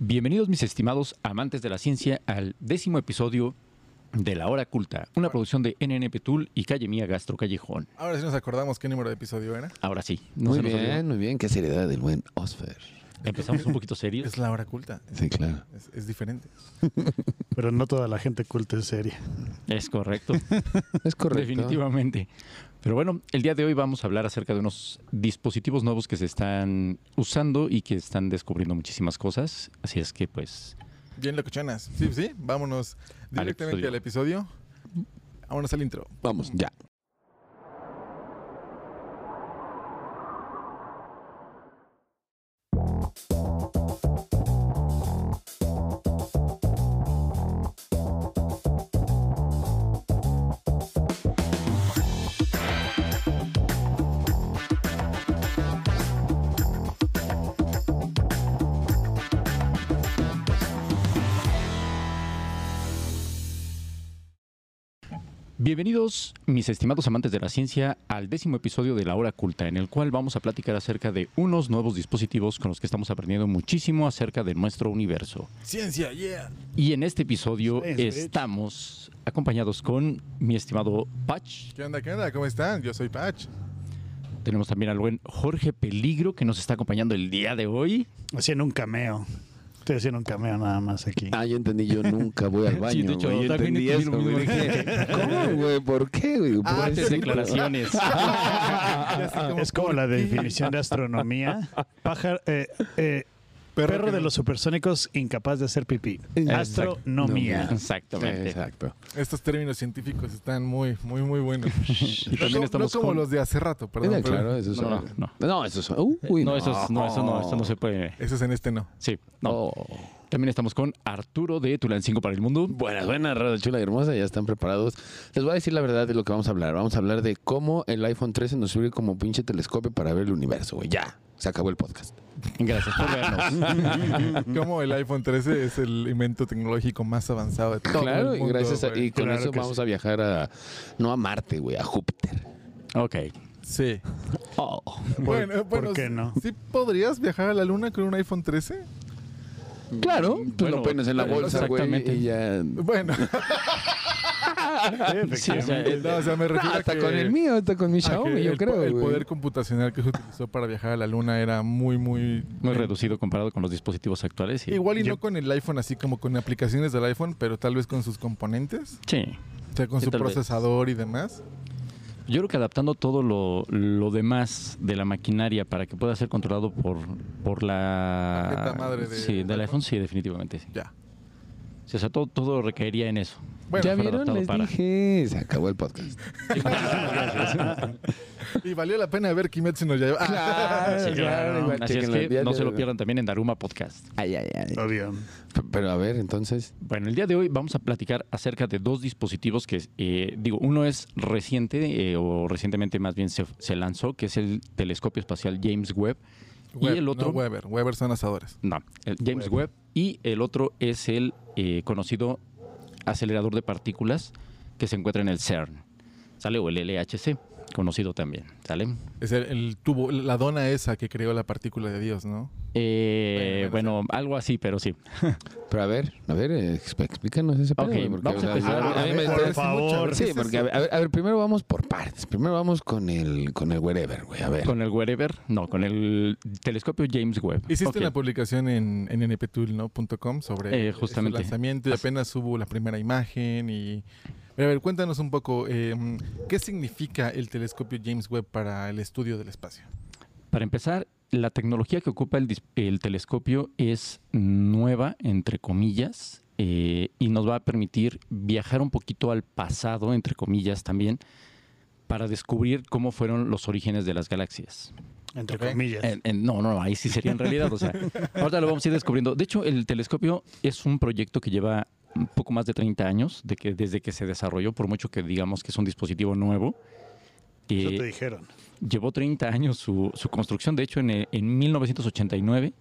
Bienvenidos mis estimados amantes de la ciencia al décimo episodio de La Hora Culta, una producción de NNP Tool y Calle Mía Gastro Callejón. Ahora sí nos acordamos qué número de episodio era. Ahora sí, no muy se nos olvidó. bien, muy bien. Qué seriedad del buen Osfer. Empezamos un poquito serios. Es la hora culta. Sí, claro. Es, es diferente. Pero no toda la gente culta es seria. Es correcto, Es correcto. definitivamente. Pero bueno, el día de hoy vamos a hablar acerca de unos dispositivos nuevos que se están usando y que están descubriendo muchísimas cosas. Así es que pues Bien locuchonas. Sí, sí. Vámonos directamente episodio. al episodio. Vámonos al intro. Vamos, ya. Bienvenidos, mis estimados amantes de la ciencia, al décimo episodio de La Hora Culta, en el cual vamos a platicar acerca de unos nuevos dispositivos con los que estamos aprendiendo muchísimo acerca de nuestro universo. Ciencia, yeah. Y en este episodio Science, bitch. estamos acompañados con mi estimado Patch. ¿Qué onda, qué onda? ¿Cómo están? Yo soy Patch. Tenemos también al buen Jorge Peligro que nos está acompañando el día de hoy. Haciendo un cameo. Estoy haciendo un cameo nada más aquí. Ah, yo entendí, yo nunca voy al baño. Sí, de hecho, güey. Yo entendí eso, güey. Dije, ¿cómo, güey? ¿Por qué, güey? Ah, declaraciones. Es como la definición de astronomía. Pájaro, eh, eh, perro, de no- los supersónicos incapaz de hacer pipí. Astronomía. Exactamente. Exacto. Estos términos científicos están muy, muy, muy buenos. Y no, también como- estamos no como con- los de hace rato, perdón. Era pero claro, eso es. No, no, no. No, eso es. Uy, no, eso es- no, eso no, eso no se puede. Esos en este no. Sí, no. Oh. También estamos con Arturo de Tulancingo para el Mundo. Buenas, buenas, Radio Chula y Hermosa, ya están preparados. Les voy a decir la verdad de lo que vamos a hablar. Vamos a hablar de cómo el iPhone 13 nos sirve como pinche telescopio para ver el universo, güey. Ya, se acabó el podcast. Gracias por vernos. Como el iPhone 13 es el invento tecnológico más avanzado de todo claro, el mundo. y gracias a, y con Claro eso vamos sí. a viajar a no a Marte, güey, a Júpiter. ok. Sí. Oh. Bueno, ¿por bueno, qué no? ¿Sí podrías viajar a la luna con un iPhone 13? Claro, tú Bueno, lo pones en la bolsa, güey, exactamente. y ya. Bueno, Sí, o sea, no, o sea, me refiero hasta que... con el mío, hasta con mi Xiaomi, yo el, creo, el poder computacional que se utilizó para viajar a la luna era muy, muy... muy reducido comparado con los dispositivos actuales. y- Igual y Yo- no con el iPhone así como con aplicaciones del iPhone, pero tal vez con sus componentes, Sí. o sea, con Sí, su vez. procesador y demás. Yo creo que adaptando todo lo, lo demás de la maquinaria para que pueda ser controlado por, por la... Tarjeta madre de- sí, del del iPhone, sí, definitivamente. sí. Ya. O sea, todo, todo requeriría en eso. Bueno, ¿Ya vieron? Les para- dije. Se acabó el podcast. y valió la pena ver Kimetsu no Yaiba. Claro, Sí, claro. igual, Así es que no se lo pierdan también en Daruma Podcast. Ay, ay, ay. Obvio. Pero a ver, entonces. Bueno, el día de hoy vamos a platicar acerca de dos dispositivos que, eh, digo, uno es reciente, eh, o recientemente más bien se, se lanzó, que es el telescopio espacial James Webb. Web, y el otro... No Weber. Weber son asadores. No, el James Webb. Y el otro es el eh, conocido acelerador de partículas que se encuentra en el CERN. ¿Sale? O el LHC, conocido también. ¿Sale? Es el, el tubo, la dona esa que creó la partícula de Dios, ¿no? Eh, Bueno, bueno, algo así, pero sí. Pero a ver, a ver, eh, exp- explícanos ese pedo, Ok, güey, porque, vamos a o sea, empezar. a mí me Por favor. Sí, porque a ver, a ver, a ver, primero vamos por partes. Primero vamos con el con el wherever, güey. A ver. Con el Wherever, no, con el telescopio James Webb. Hiciste Ok. una publicación en, en nptool.com sobre Eh, justamente. este lanzamiento y apenas hubo la primera imagen y... Pero a ver, cuéntanos un poco, eh, ¿qué significa el telescopio James Webb para el estudio del espacio? Para empezar, la tecnología que ocupa el, telescopio es nueva, entre comillas, eh, y nos va a permitir viajar un poquito al pasado, entre comillas también, para descubrir cómo fueron los orígenes de las galaxias. Entre comillas. En- en- no, no, ahí sí sería en realidad. O sea, ahorita lo vamos a ir descubriendo. De hecho, el telescopio es un proyecto que lleva un poco más de 30 años de que, desde que se desarrolló, por mucho que digamos que es un dispositivo nuevo. Eso Eh, te dijeron. llevó 30 años su, su construcción. De hecho, en, eh, en 1989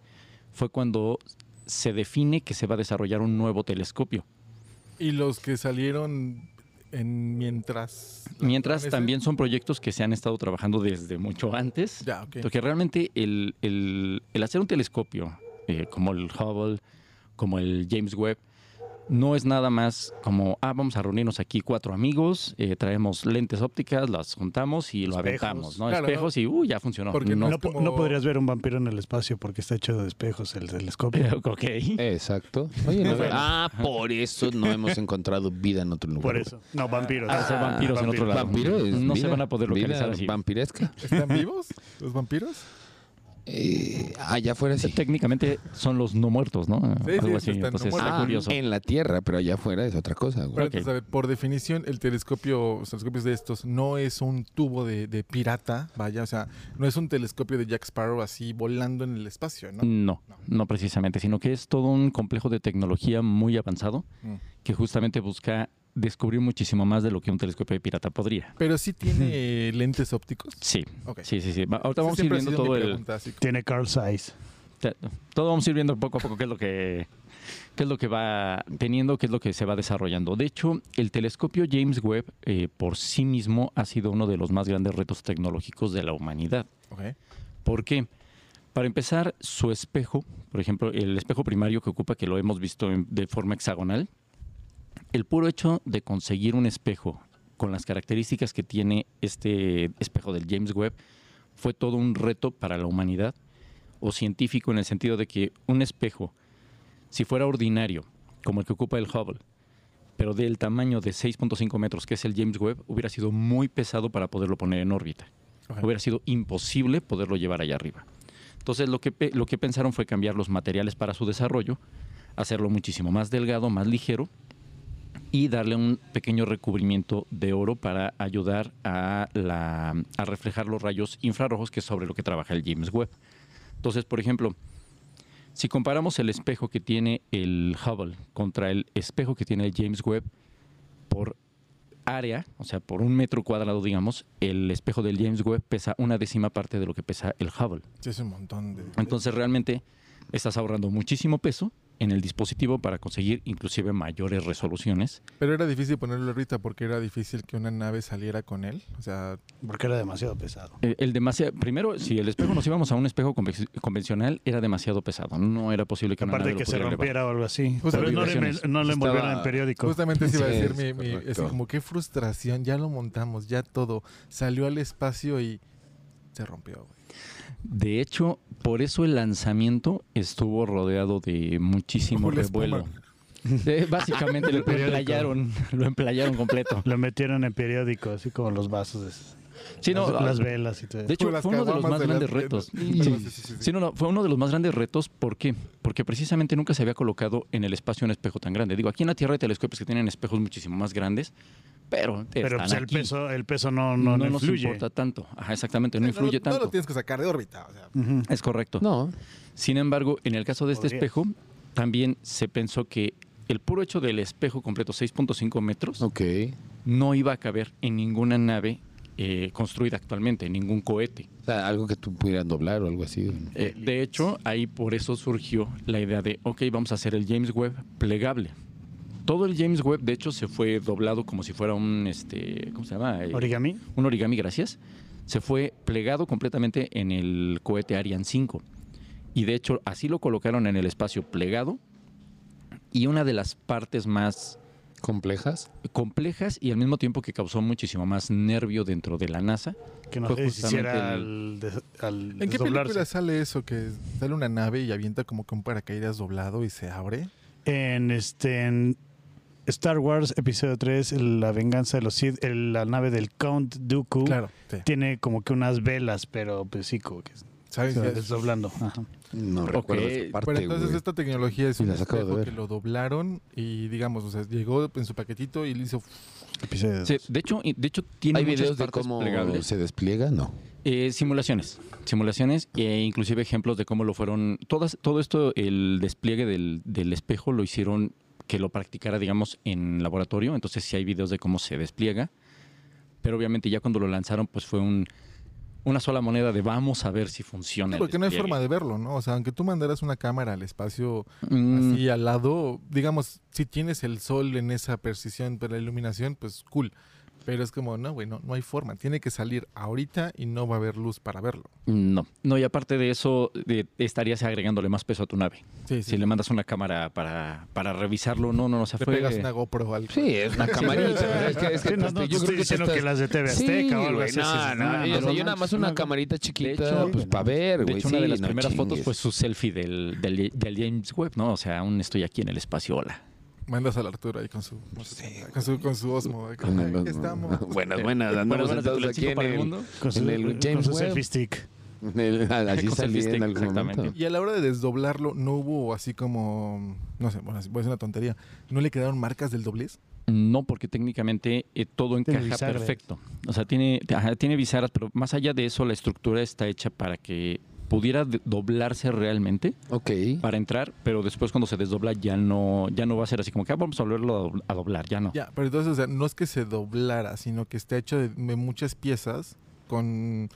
fue cuando se define que se va a desarrollar un nuevo telescopio. Y los que salieron en mientras... Mientras ese- también son proyectos que se han estado trabajando desde mucho antes. Ya, ok. Porque realmente el, el- el hacer un telescopio, eh, como el Hubble como el James Webb, no es nada más como, ah, vamos a reunirnos aquí cuatro amigos, eh, traemos lentes ópticas, las juntamos y lo Espejos. aventamos, ¿no? Claro, Espejos y, uh, ya funcionó. Porque no, no- como- podrías ver un vampiro en el espacio porque está hecho de espejos el telescopio. ok. Exacto. Oye, no- ah, por eso no hemos encontrado vida en otro lugar. Por eso. No, vampiros. Ah, vampiros en otro lado. Vampiro es No se van a poder localizar vida así. Vampiresca. ¿Están vivos los vampiros? Eh, allá afuera sí. Técnicamente son los no muertos, ¿no? sí, Algo sí, así. están Entonces está Ah, curioso. en la Tierra, pero allá afuera es otra cosa, güey. Pero entonces, por definición, el telescopio, los telescopios de estos no es un tubo de, de pirata, vaya, o sea, no es un telescopio de Jack Sparrow así volando en el espacio, ¿no? No, no precisamente, sino que es todo un complejo de tecnología muy avanzado Mm. que justamente busca descubrir muchísimo más de lo que un telescopio de pirata podría. Pero sí tiene lentes ópticos. Sí, Ok. sí, sí, sí. Ahorita vamos a ir viendo todo el, Tiene Carl Zeiss. todo vamos a ir viendo poco a poco qué es lo que qué es lo que va teniendo, qué es lo que se va desarrollando. De hecho, el telescopio James Webb eh, por sí mismo ha sido uno de los más grandes retos tecnológicos de la humanidad. Ok. ¿Por qué? Para empezar, su espejo, por ejemplo, el espejo primario que ocupa, que lo hemos visto en- de forma hexagonal, el puro hecho de conseguir un espejo con las características que tiene este espejo del James Webb fue todo un reto para la humanidad o científico en el sentido de que un espejo, si fuera ordinario, como el que ocupa el Hubble, pero del tamaño de 6.5 metros, que es el James Webb, hubiera sido muy pesado para poderlo poner en órbita hubiera sido imposible poderlo llevar allá arriba. Entonces lo que, lo que pensaron fue cambiar los materiales para su desarrollo, hacerlo muchísimo más delgado, más ligero y darle un pequeño recubrimiento de oro para ayudar a, la- a reflejar los rayos infrarrojos, que es sobre lo que trabaja el James Webb. Entonces, por ejemplo, si comparamos el espejo que tiene el Hubble contra el espejo que tiene el James Webb por área, o sea, por un metro cuadrado, digamos, el espejo del James Webb pesa una décima parte de lo que pesa el Hubble. Sí, es un montón de... Entonces, realmente estás ahorrando muchísimo peso en el dispositivo para conseguir inclusive mayores resoluciones. Pero era difícil ponerlo ahorita porque era difícil que una nave saliera con él. O sea, Porque era demasiado pesado. El, el demasiado, primero, si el espejo nos íbamos a un espejo conve- convencional, era demasiado pesado. No era posible que una Aparte nave de lo que se elevar. rompiera o algo así. Pero no le, vibraciones. no le envolvieron Estaba- en periódico. justamente se iba a decir es mi, mi- correcto. como qué frustración, ya lo montamos, ya todo. Salió al espacio y se rompió. güey. De hecho, por eso el lanzamiento estuvo rodeado de muchísimo espuma. revuelo. Eh, básicamente lo emplayaron, lo emplayaron completo. Lo metieron en periódico, así como los vasos. Sí, no, las, ah, las velas y todo eso. De hecho, fue uno de los más de grandes retos. Sí, Sí. sí, sí, sí, sí. Sí, no, no, fue uno de los más grandes retos. ¿Por qué? Porque precisamente nunca se había colocado en el espacio un espejo tan grande. Digo, aquí en la Tierra hay telescopios que tienen espejos muchísimo más grandes, pero, Pero están pues, el aquí. peso, el peso no, no, no, nos influye. importa tanto. Ajá, exactamente, no No, influye no tanto. lo tienes que sacar de órbita. O sea. Es correcto. No, Sin embargo, en el caso de este Podrías. espejo, también se pensó que el puro hecho del espejo completo, 6.5 metros, no iba a caber en ninguna nave eh, construida actualmente, en ningún cohete. O sea, algo que tú pudieras doblar o algo así. Eh, de hecho, ahí por eso surgió la idea de, ok, vamos a hacer el James Webb plegable. Todo el James Webb, de hecho, se fue doblado como si fuera un, este, ¿cómo se llama? Eh, Origami. un origami, gracias. Se fue plegado completamente en el cohete Ariane 5. Y de hecho, así lo colocaron en el espacio plegado. Y una de las partes más ¿Complejas? complejas y al mismo tiempo que causó muchísimo más nervio dentro de la NASA. Que no Fue se deshiciera justamente al, des- al ¿En qué película sale eso? Que sale una nave y avienta como que un paracaídas doblado y se abre. En este en Star Wars Episodio 3, La venganza de los Sith, el- la nave del Count Dooku Claro, sí. tiene como que unas velas, pero pues sí, como que ¿Sabes? se desdoblando. Ajá. No recuerdo esa parte, Bueno, entonces esta tecnología es un espejo que lo doblaron y digamos, o sea, llegó en su paquetito y le hizo... Episodio Sí, 2. de hecho, de hecho tiene ¿Hay videos de cómo plegables. se despliega? No. Eh, simulaciones, simulaciones e inclusive ejemplos de cómo lo fueron. Todas, todo esto, el despliegue del, del espejo lo hicieron que lo practicara, digamos, en laboratorio. Entonces sí hay videos de cómo se despliega. Pero obviamente ya cuando lo lanzaron, pues fue un, una sola moneda de vamos a ver si funciona. el Porque no hay forma de verlo, ¿no? O sea, aunque tú mandaras una cámara al espacio Mm, así al lado, digamos, si tienes el sol en esa precisión para la iluminación, pues cool. Pero es como, no, güey, no, no hay forma. Tiene que salir ahorita y no va a haber luz para verlo. No, no, y aparte de eso, de- estarías agregándole más peso a tu nave. Sí, sí. Si le mandas una cámara para, para revisarlo, no, no, no, se Le fue. pegas una GoPro al... Sí, es una camarita. es que, es que, Sí, no, pues, no, yo creo estoy que que estás- las de TV Sí, Azteca o algo así. no, sí, sí, no, yo, no, yo no, nada más una no, camarita chiquita, hecho, pues para ver, De güey. hecho, una de las no primeras fotos fue su selfie del, del, del James Webb, ¿no? O sea, aún estoy aquí en el espacio, hola. Mandas al Arturo ahí con su, con su, con su Osmo. ahí, Con el- "Ay, aquí estamos. Buenas, buenas, andamos Buenas, buenas, aquí en para el mundo. Con su, en el con James su selfie stick. el- así salí selfie en stick, algún exactamente. momento. Y a la hora de desdoblarlo, no hubo así como, no sé, bueno, voy a decir una tontería, ¿no le quedaron marcas del doblez? No, porque técnicamente eh, todo Tiene encaja perfecto. O sea, tiene, ajá, tiene bisaras, pero más allá de eso, la estructura está hecha para que pudiera doblarse realmente Ok. para entrar, pero después cuando se desdobla ya no, ya no va a ser así como que ah, vamos a volverlo a dobl- a doblar, ya no. Ya, pero entonces, o sea, no es que se doblara, sino que está hecho de, de muchas piezas con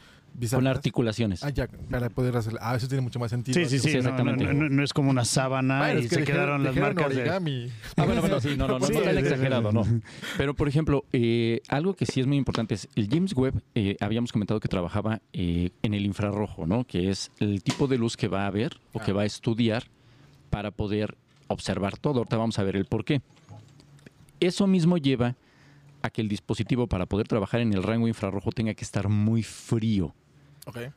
Con articulaciones. Ah, ya, para poder hacer. Ah, eso tiene mucho más sentido. Sí, sí, sí. Sí, no, no, exactamente. no, no es como una sábana Bueno, y es que se quedaron las marcas de... origami. Ah, bueno, bueno, sí, no, no, no, Sí, no tan exagerado, sí. no. Pero, por ejemplo, eh, algo que sí es muy importante es el James Webb, eh, habíamos comentado que trabajaba eh, en el infrarrojo, ¿no? Que es el tipo de luz que va a ver o que Ah. va a estudiar para poder observar todo. Ahorita vamos a ver el por qué. Eso mismo lleva a que el dispositivo para poder trabajar en el rango infrarrojo tenga que estar muy frío.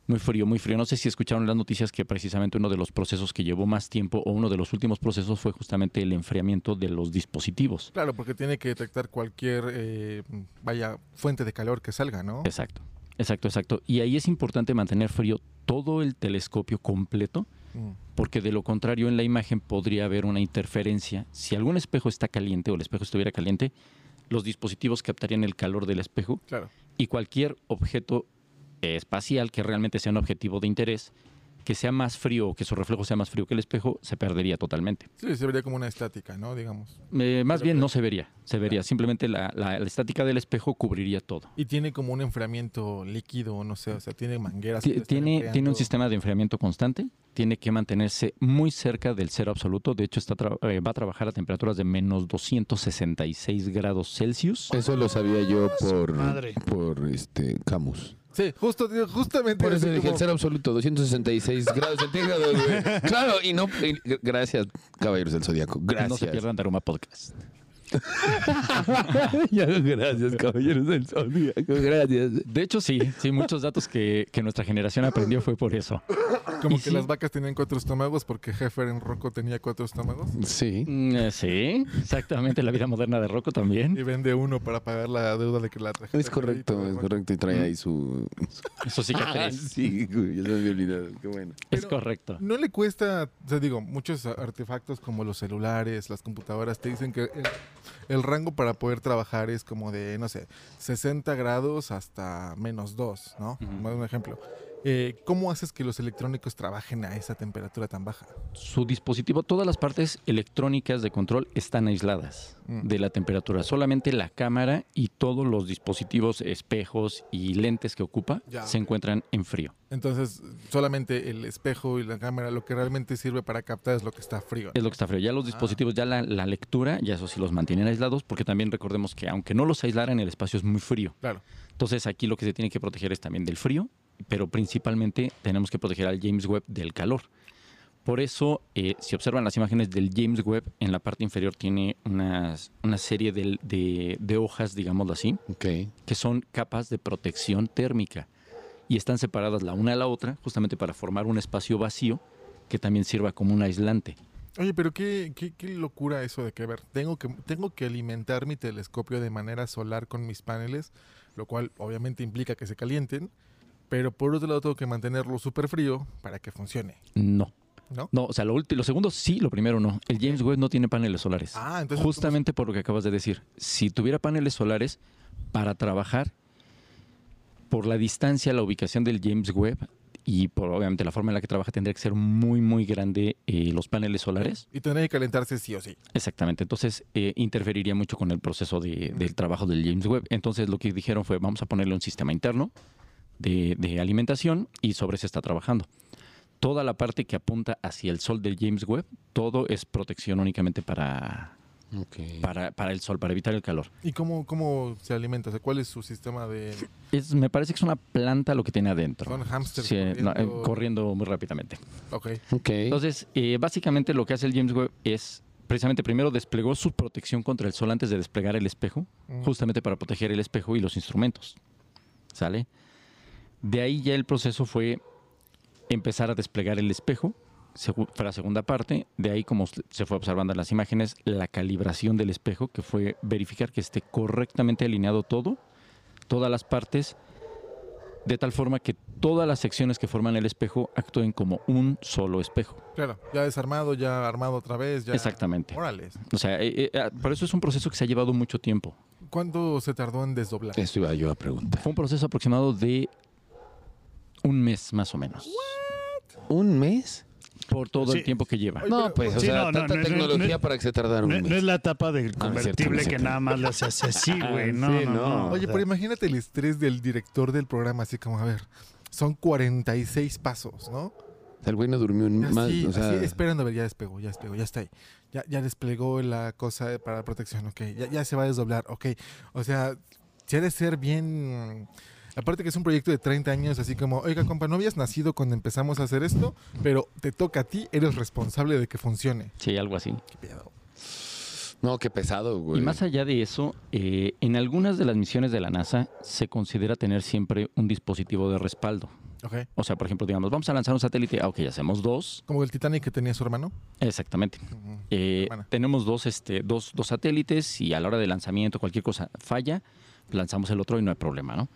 Muy frío, muy frío. No sé si escucharon las noticias que precisamente uno de los procesos que llevó más tiempo o uno de los últimos procesos fue justamente el enfriamiento de los dispositivos. Claro, porque tiene que detectar cualquier, eh, vaya, fuente de calor que salga, ¿no? Exacto, exacto, exacto. Y ahí es importante mantener frío todo el telescopio completo, Mm, porque de lo contrario en la imagen podría haber una interferencia. Si algún espejo está caliente o el espejo estuviera caliente, los dispositivos captarían el calor del espejo Claro. y cualquier objeto espacial que realmente sea un objetivo de interés, que sea más frío que su reflejo sea más frío que el espejo, se perdería totalmente. Sí, se vería como una estática, ¿no? Digamos. Eh, más Pero- bien no se vería, se vería. Simplemente la, la- la estática del espejo cubriría todo. Y tiene como un enfriamiento líquido, no sé, o sea, tiene mangueras. Tiene, tiene un sistema de enfriamiento constante, tiene que mantenerse muy cerca del cero absoluto. De hecho, está tra- eh, va a trabajar a temperaturas de menos 266 grados Celsius. Eso lo sabía yo por, madre. por este Camus. Sí, justo, justamente. Por eso dije el como- cero absoluto, 266 grados centígrados, güey. Claro, y no. y- gracias, caballeros del Zodíaco. Gracias. No se pierdan Daruma Podcast. Gracias, caballeros del Zodíaco. Gracias. De hecho, sí, sí, muchos datos que, que nuestra generación aprendió fue por eso. Como Y que sí. las vacas tenían cuatro estómagos porque Heffer en Rocco tenía cuatro estómagos. Sí. Mm, eh, Sí, exactamente, la vida moderna de Rocco también. Y vende uno para pagar la deuda de que la tarjeta Es correcto, es correcto. Y trae ahí su. Sí que Ah, sí, güey, ya se me había olvidado. Qué bueno. es correcto. No le cuesta, o sea, digo, muchos artefactos como los celulares, las computadoras, te dicen que el, el rango para poder trabajar es como de, no sé, 60 grados hasta menos 2, ¿no? Más un ejemplo. Eh, ¿Cómo haces que los electrónicos trabajen a esa temperatura tan baja? Su dispositivo, todas las partes electrónicas de control están aisladas Mm. de la temperatura. Solamente la cámara y todos los dispositivos, espejos y lentes que ocupa Ya, se encuentran en frío. Entonces, solamente el espejo y la cámara, lo que realmente sirve para captar es lo que está frío. Es lo que está frío. Ya los dispositivos, ya la, la lectura, ya eso sí los mantienen aislados, porque también recordemos que aunque no los aislaran, el espacio es muy frío. Claro. Entonces aquí lo que se tiene que proteger es también del frío, pero principalmente tenemos que proteger al James Webb del calor. Por eso, eh, si observan las imágenes del James Webb, en la parte inferior tiene unas- una serie de, de- de hojas, digámoslo así, Ok. que son capas de protección térmica y están separadas la una a la otra justamente para formar un espacio vacío que también sirva como un aislante. Oye, pero qué, qué, qué locura eso de que, a ver, tengo que, tengo que alimentar mi telescopio de manera solar con mis paneles, lo cual obviamente implica que se calienten, pero por otro lado tengo que mantenerlo súper frío para que funcione, No. ¿no? No, o sea, lo, lo segundo sí, lo primero no. El James Webb no tiene paneles solares. Ah, entonces... Justamente por lo que acabas de decir. Si tuviera paneles solares para trabajar por la distancia, la ubicación del James Webb y por obviamente la forma en la que trabaja tendría que ser muy, muy grande eh, los paneles solares. Y tendría que calentarse sí o sí. Exactamente. Entonces eh, interferiría mucho con el proceso de- del trabajo del James Webb. Entonces lo que dijeron fue vamos a ponerle un sistema interno de, de alimentación y sobre eso está trabajando. Toda la parte que apunta hacia el sol del James Webb, todo es protección únicamente para, Ok. para, para el sol, para evitar el calor. ¿Y cómo, cómo se alimenta? O sea, ¿Cuál es su sistema de...? Es, me parece que es una planta lo que tiene adentro. Son hamsters Sí, no, eh, corriendo. corriendo muy rápidamente. Ok. Ok. Entonces, eh, básicamente lo que hace el James Webb es, precisamente primero desplegó su protección contra el sol antes de desplegar el espejo, Mm. justamente para proteger el espejo y los instrumentos. ¿Sale? De ahí ya el proceso fue empezar a desplegar el espejo, fue la segunda parte. De ahí, como se fue observando en las imágenes, la calibración del espejo, que fue verificar que esté correctamente alineado todo, todas las partes, de tal forma que todas las secciones que forman el espejo actúen como un solo espejo. Claro, ya desarmado, ya armado otra vez, ya... Exactamente. Órale. O sea, eh, eh, por eso es un proceso que se ha llevado mucho tiempo. ¿Cuánto se tardó en desdoblar? Esto iba yo a preguntar. Fue un proceso aproximado de un mes más o menos. ¿Un mes? Por todo Sí. el tiempo que lleva. No, pues, o Sí, sea, no, tanta no es- no tecnología para que se tardara un mes. no es la tapa del cierto, convertible es que nada más le hace así, güey. No, Sí, no, no. no. Oye, O pero imagínate el estrés del director del programa, así como, a ver, son 46 pasos, ¿no? O sea, el güey no durmió un más. Así, o sea, así, esperando a ver, ya despegó, ya despegó, ya está ahí. Ya, ya desplegó la cosa para la protección, ok. Ya, ya se va a desdoblar, ok. O sea, si ha de ser bien... Aparte que es un proyecto de 30 años, así como, oiga, compa, no habías nacido cuando empezamos a hacer esto, pero te toca a ti, eres responsable de que funcione. Sí, algo así. ¿Qué pedo? no, qué pesado, güey. Y más allá de eso, eh, en algunas de las misiones de la NASA se considera tener siempre un dispositivo de respaldo. Ok. O sea, por ejemplo, digamos, vamos a lanzar un satélite, ah, ok, hacemos dos. Como el Titanic que tenía su hermano. Exactamente. Eh, tenemos dos, este, dos, dos satélites y a la hora de lanzamiento cualquier cosa falla, lanzamos el otro y no hay problema, ¿no?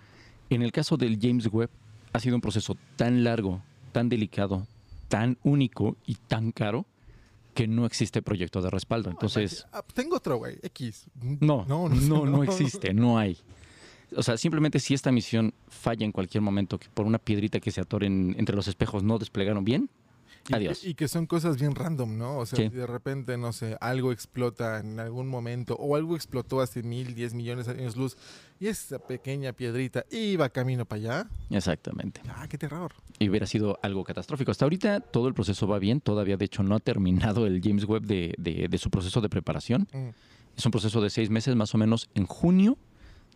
En el caso del James Webb ha sido un proceso tan largo, tan delicado, tan único y tan caro que no existe proyecto de respaldo. Entonces, Ah, tengo otro, güey, X. no, no, no, no, existe, no hay. O sea, simplemente si esta misión falla en cualquier momento, que por una piedrita que se atore en- entre los espejos no desplegaron bien, Adiós. Y que son cosas bien random, ¿no? O sea, Sí. si de repente, no sé, algo explota en algún momento, o algo explotó hace mil, diez millones de años luz, y esa pequeña piedrita iba camino para allá. exactamente. ¡Ah, qué terror! y hubiera sido algo catastrófico. Hasta ahorita todo el proceso va bien, todavía de hecho no ha terminado el James Webb de, de- de su proceso de preparación. Mm. Es un proceso de seis meses más o menos en junio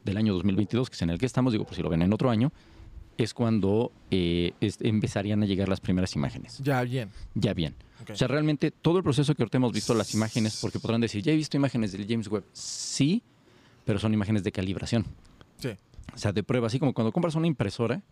del año 2022, que es en el que estamos, digo, por si lo ven en otro año, es cuando eh, es- empezarían a llegar las primeras imágenes. Ya, bien. Ya bien. O sea, realmente todo el proceso que ahorita hemos visto, las imágenes, porque podrán decir, ya he visto imágenes del James Webb. Sí, pero son imágenes de calibración. Sí. O sea, de prueba, así como cuando compras una impresora,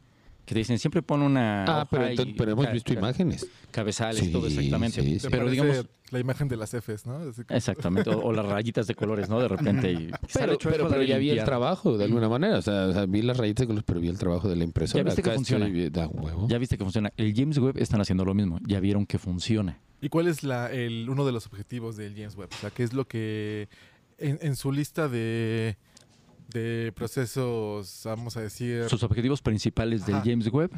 que te dicen, siempre pon una. Ah, pero, entonces- y pero hemos visto imágenes. Cabezales, Sí, todo exactamente. sí, sí. Pero digamos, La imagen de las Fs, ¿no? Así que- exactamente, o, o las rayitas de colores, ¿no? De repente. y Pero, pero, pero ya vi el trabajo de alguna manera. O sea, o sea, vi las rayitas de colores, pero vi el trabajo de la impresora. Ya viste que Acá funciona. estoy vi- da huevo. Ya viste que funciona. El James Webb están haciendo lo mismo. Ya vieron que funciona. ¿Y cuál es la, el, uno de los objetivos del James Webb? O sea, ¿qué es lo que en, en su lista de, de procesos, vamos a decir... Sus objetivos principales del Ajá. James Webb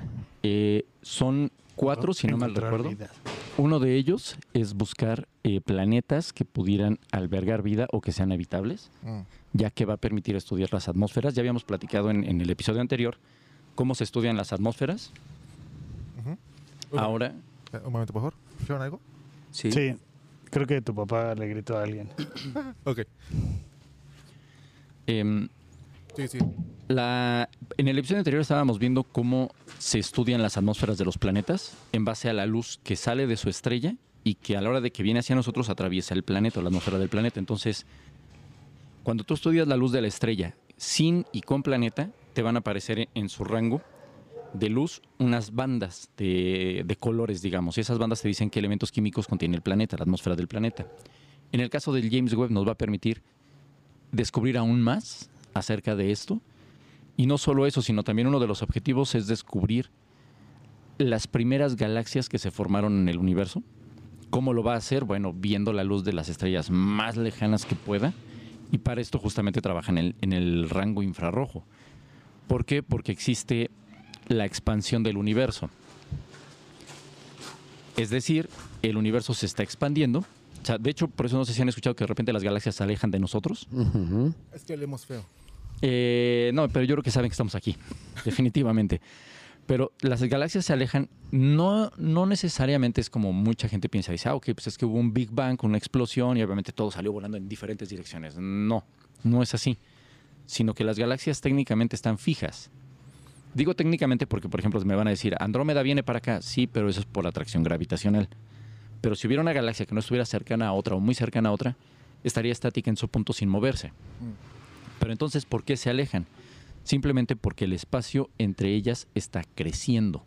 eh, son cuatro, si no mal recuerdo. vida. Uno de ellos es buscar eh, planetas que pudieran albergar vida o que sean habitables, Mm. ya que va a permitir estudiar las atmósferas. Ya habíamos platicado en, en el episodio anterior cómo se estudian las atmósferas. Ahora, Un momento, por favor. ¿Escucharon algo? sí. Sí, creo que tu papá le gritó a alguien. Ok. em, La, en el episodio anterior estábamos viendo cómo se estudian las atmósferas de los planetas en base a la luz que sale de su estrella y que a la hora de que viene hacia nosotros atraviesa el planeta, o la atmósfera del planeta. Entonces, cuando tú estudias la luz de la estrella sin y con planeta, te van a aparecer en su rango de luz unas bandas de, de colores, digamos. Y esas bandas te dicen qué elementos químicos contiene el planeta, la atmósfera del planeta. En el caso del James Webb nos va a permitir descubrir aún más acerca de esto. Y no solo eso, sino también uno de los objetivos es descubrir las primeras galaxias que se formaron en el universo. ¿Cómo lo va a hacer? Bueno, viendo la luz de las estrellas más lejanas que pueda. Y para esto justamente trabaja en el, en el rango infrarrojo. ¿Por qué? Porque existe la expansión del universo. Es decir, el universo se está expandiendo. O sea, de hecho, por eso no sé si han escuchado que de repente las galaxias se alejan de nosotros. Es que olemos feo. Eh, no, pero yo creo que saben que estamos aquí, definitivamente. Pero las galaxias se alejan, no, no necesariamente es como mucha gente piensa, dice, ah, ok, pues es que hubo un Big Bang, una explosión y obviamente todo salió volando en diferentes direcciones. No, no es así, sino que las galaxias técnicamente están fijas. Digo técnicamente porque, por ejemplo, me van a decir, Andrómeda viene para acá, sí, pero eso es por atracción gravitacional. Pero si hubiera una galaxia que no estuviera cercana a otra o muy cercana a otra, estaría estática en su punto sin moverse. Pero entonces, ¿por qué se alejan? Simplemente porque el espacio entre ellas está creciendo.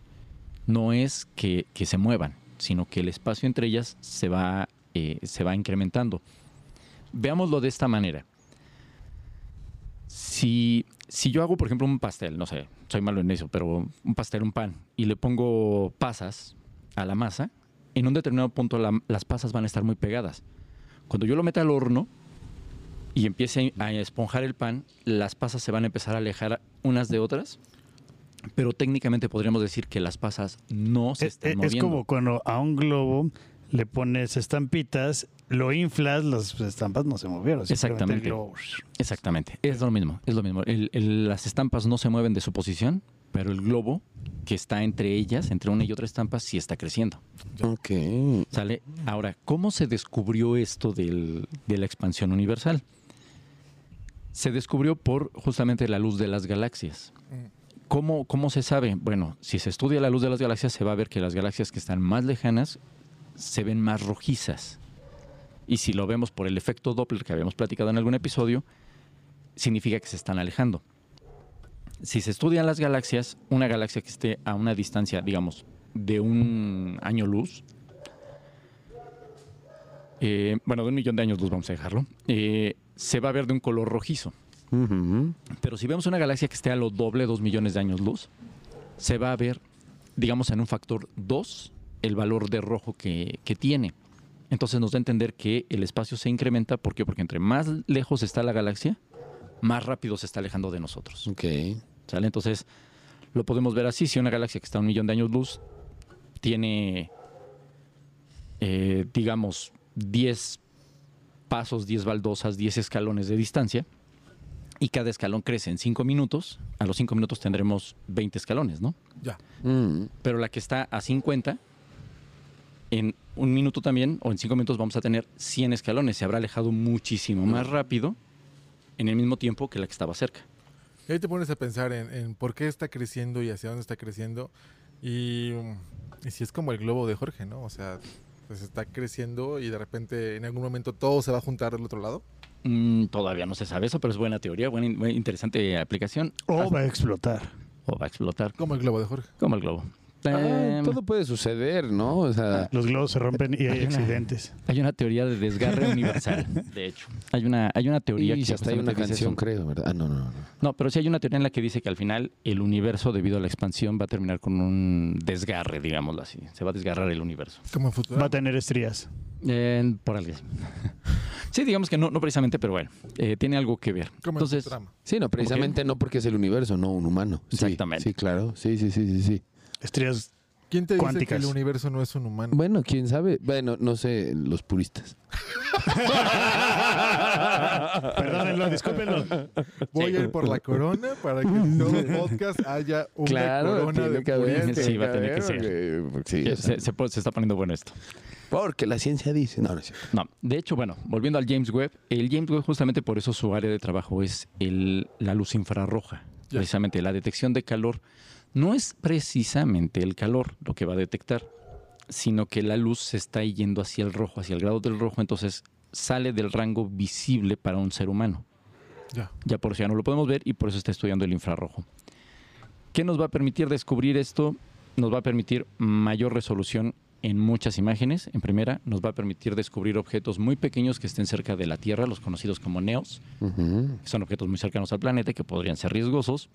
No es que, se muevan, sino que el espacio entre ellas se va, eh, se va incrementando. Veámoslo de esta manera. Si, si yo hago, por ejemplo, un pastel, no sé, soy malo en eso, pero un pastel, un pan, y le pongo pasas a la masa, en un determinado punto la- las pasas van a estar muy pegadas. Cuando yo lo meta al horno y empiece a esponjar el pan, las pasas se van a empezar a alejar unas de otras, pero técnicamente podríamos decir que las pasas no se Es, están es moviendo. como cuando a un globo le pones estampitas, lo inflas, las estampas no se movieron. Exactamente. Exactamente, es lo mismo, es lo mismo. El- el- las estampas no se mueven de su posición, pero el globo que está entre ellas, entre una y otra estampa, sí está creciendo. Ok. ¿Sale? Ahora, ¿cómo se descubrió esto del- de la expansión universal? Se descubrió por justamente la luz de las galaxias. ¿Cómo, ¿Cómo se sabe? Bueno, si se estudia la luz de las galaxias, se va a ver que las galaxias que están más lejanas se ven más rojizas. Y si lo vemos por el efecto Doppler que habíamos platicado en algún episodio, significa que se están alejando. Si se estudian las galaxias, una galaxia que esté a una distancia, digamos, de un año luz, eh, bueno, de un millón de años luz, vamos a dejarlo, eh, se va a ver de un color rojizo. Pero si vemos una galaxia que esté a lo doble, dos millones de años luz, se va a ver, digamos, en un factor 2 el valor de rojo que, que tiene. Entonces nos da a entender que el espacio se incrementa. ¿Por qué? Porque entre más lejos está la galaxia, más rápido se está alejando de nosotros. Ok. ¿Sale? Entonces lo podemos ver así. Si una galaxia que está a un millón de años luz tiene, eh, digamos, 10 pasos, 10 baldosas, 10 escalones de distancia, y cada escalón crece en 5 minutos, a los 5 minutos tendremos 20 escalones, ¿no? Ya. Mm. Pero la que está a 50, en un minuto también, o en 5 minutos vamos a tener 100 escalones. Se habrá alejado muchísimo más rápido en el mismo tiempo que la que estaba cerca. Y ahí te pones a pensar en, en por qué está creciendo y hacia dónde está creciendo. Y, mm, y si es como el globo de Jorge, ¿no? O sea, pues está creciendo y de repente en algún momento todo se va a juntar del otro lado. Mm, todavía no se sabe eso, pero es buena teoría, buena, buena- interesante aplicación. O va a explotar. o va a explotar Como el globo de Jorge. como el globo. Ah, Em, todo puede suceder, ¿no? O sea, Los globos se rompen y hay Hay una- accidentes. Hay una teoría de desgarre universal, de hecho. Hay una, hay una teoría y que hasta hay una canción, eso. creo, ¿verdad? Ah, no, no, no. No, pero sí hay una teoría en la que dice que al final el universo, debido a la expansión, va a terminar con un desgarre, digámoslo así. Se va a desgarrar el universo. Como en futuro. Va a tener estrías. Eh, por algo. Sí, digamos que no, no precisamente, pero bueno, eh, tiene algo que ver. Como Entonces. Sí, no, precisamente no porque es el universo, no un humano. Sí, Exactamente. Sí, claro. Sí, sí, sí, sí, sí. Estrías. ¿Quién te dice Cuánticas. que el universo no es un humano? Bueno, quién sabe. Bueno, no sé, los puristas. Perdónenlo, discúlpenlo. Voy a ir por la corona para que en todo el podcast haya una corona de puristas. Sí, va a tener que ser. Sí, se, se po- se está poniendo bueno esto. porque la ciencia dice. No, no es cierto. No, de hecho, bueno, volviendo al James Webb, el James Webb justamente por eso su área de trabajo es el- la luz infrarroja. Ya. Precisamente la detección de calor no es precisamente el calor lo que va a detectar, sino que la luz se está yendo hacia el rojo, hacia el grado del rojo, entonces sale del rango visible para un ser humano. Ya. Ya por eso ya no lo podemos ver y por eso está estudiando el infrarrojo. ¿Qué nos va a permitir descubrir esto? Nos va a permitir mayor resolución en muchas imágenes. En primera, nos va a permitir descubrir objetos muy pequeños que estén cerca de la Tierra, los conocidos como NEOs, que son objetos muy cercanos al planeta y que podrían ser riesgosos.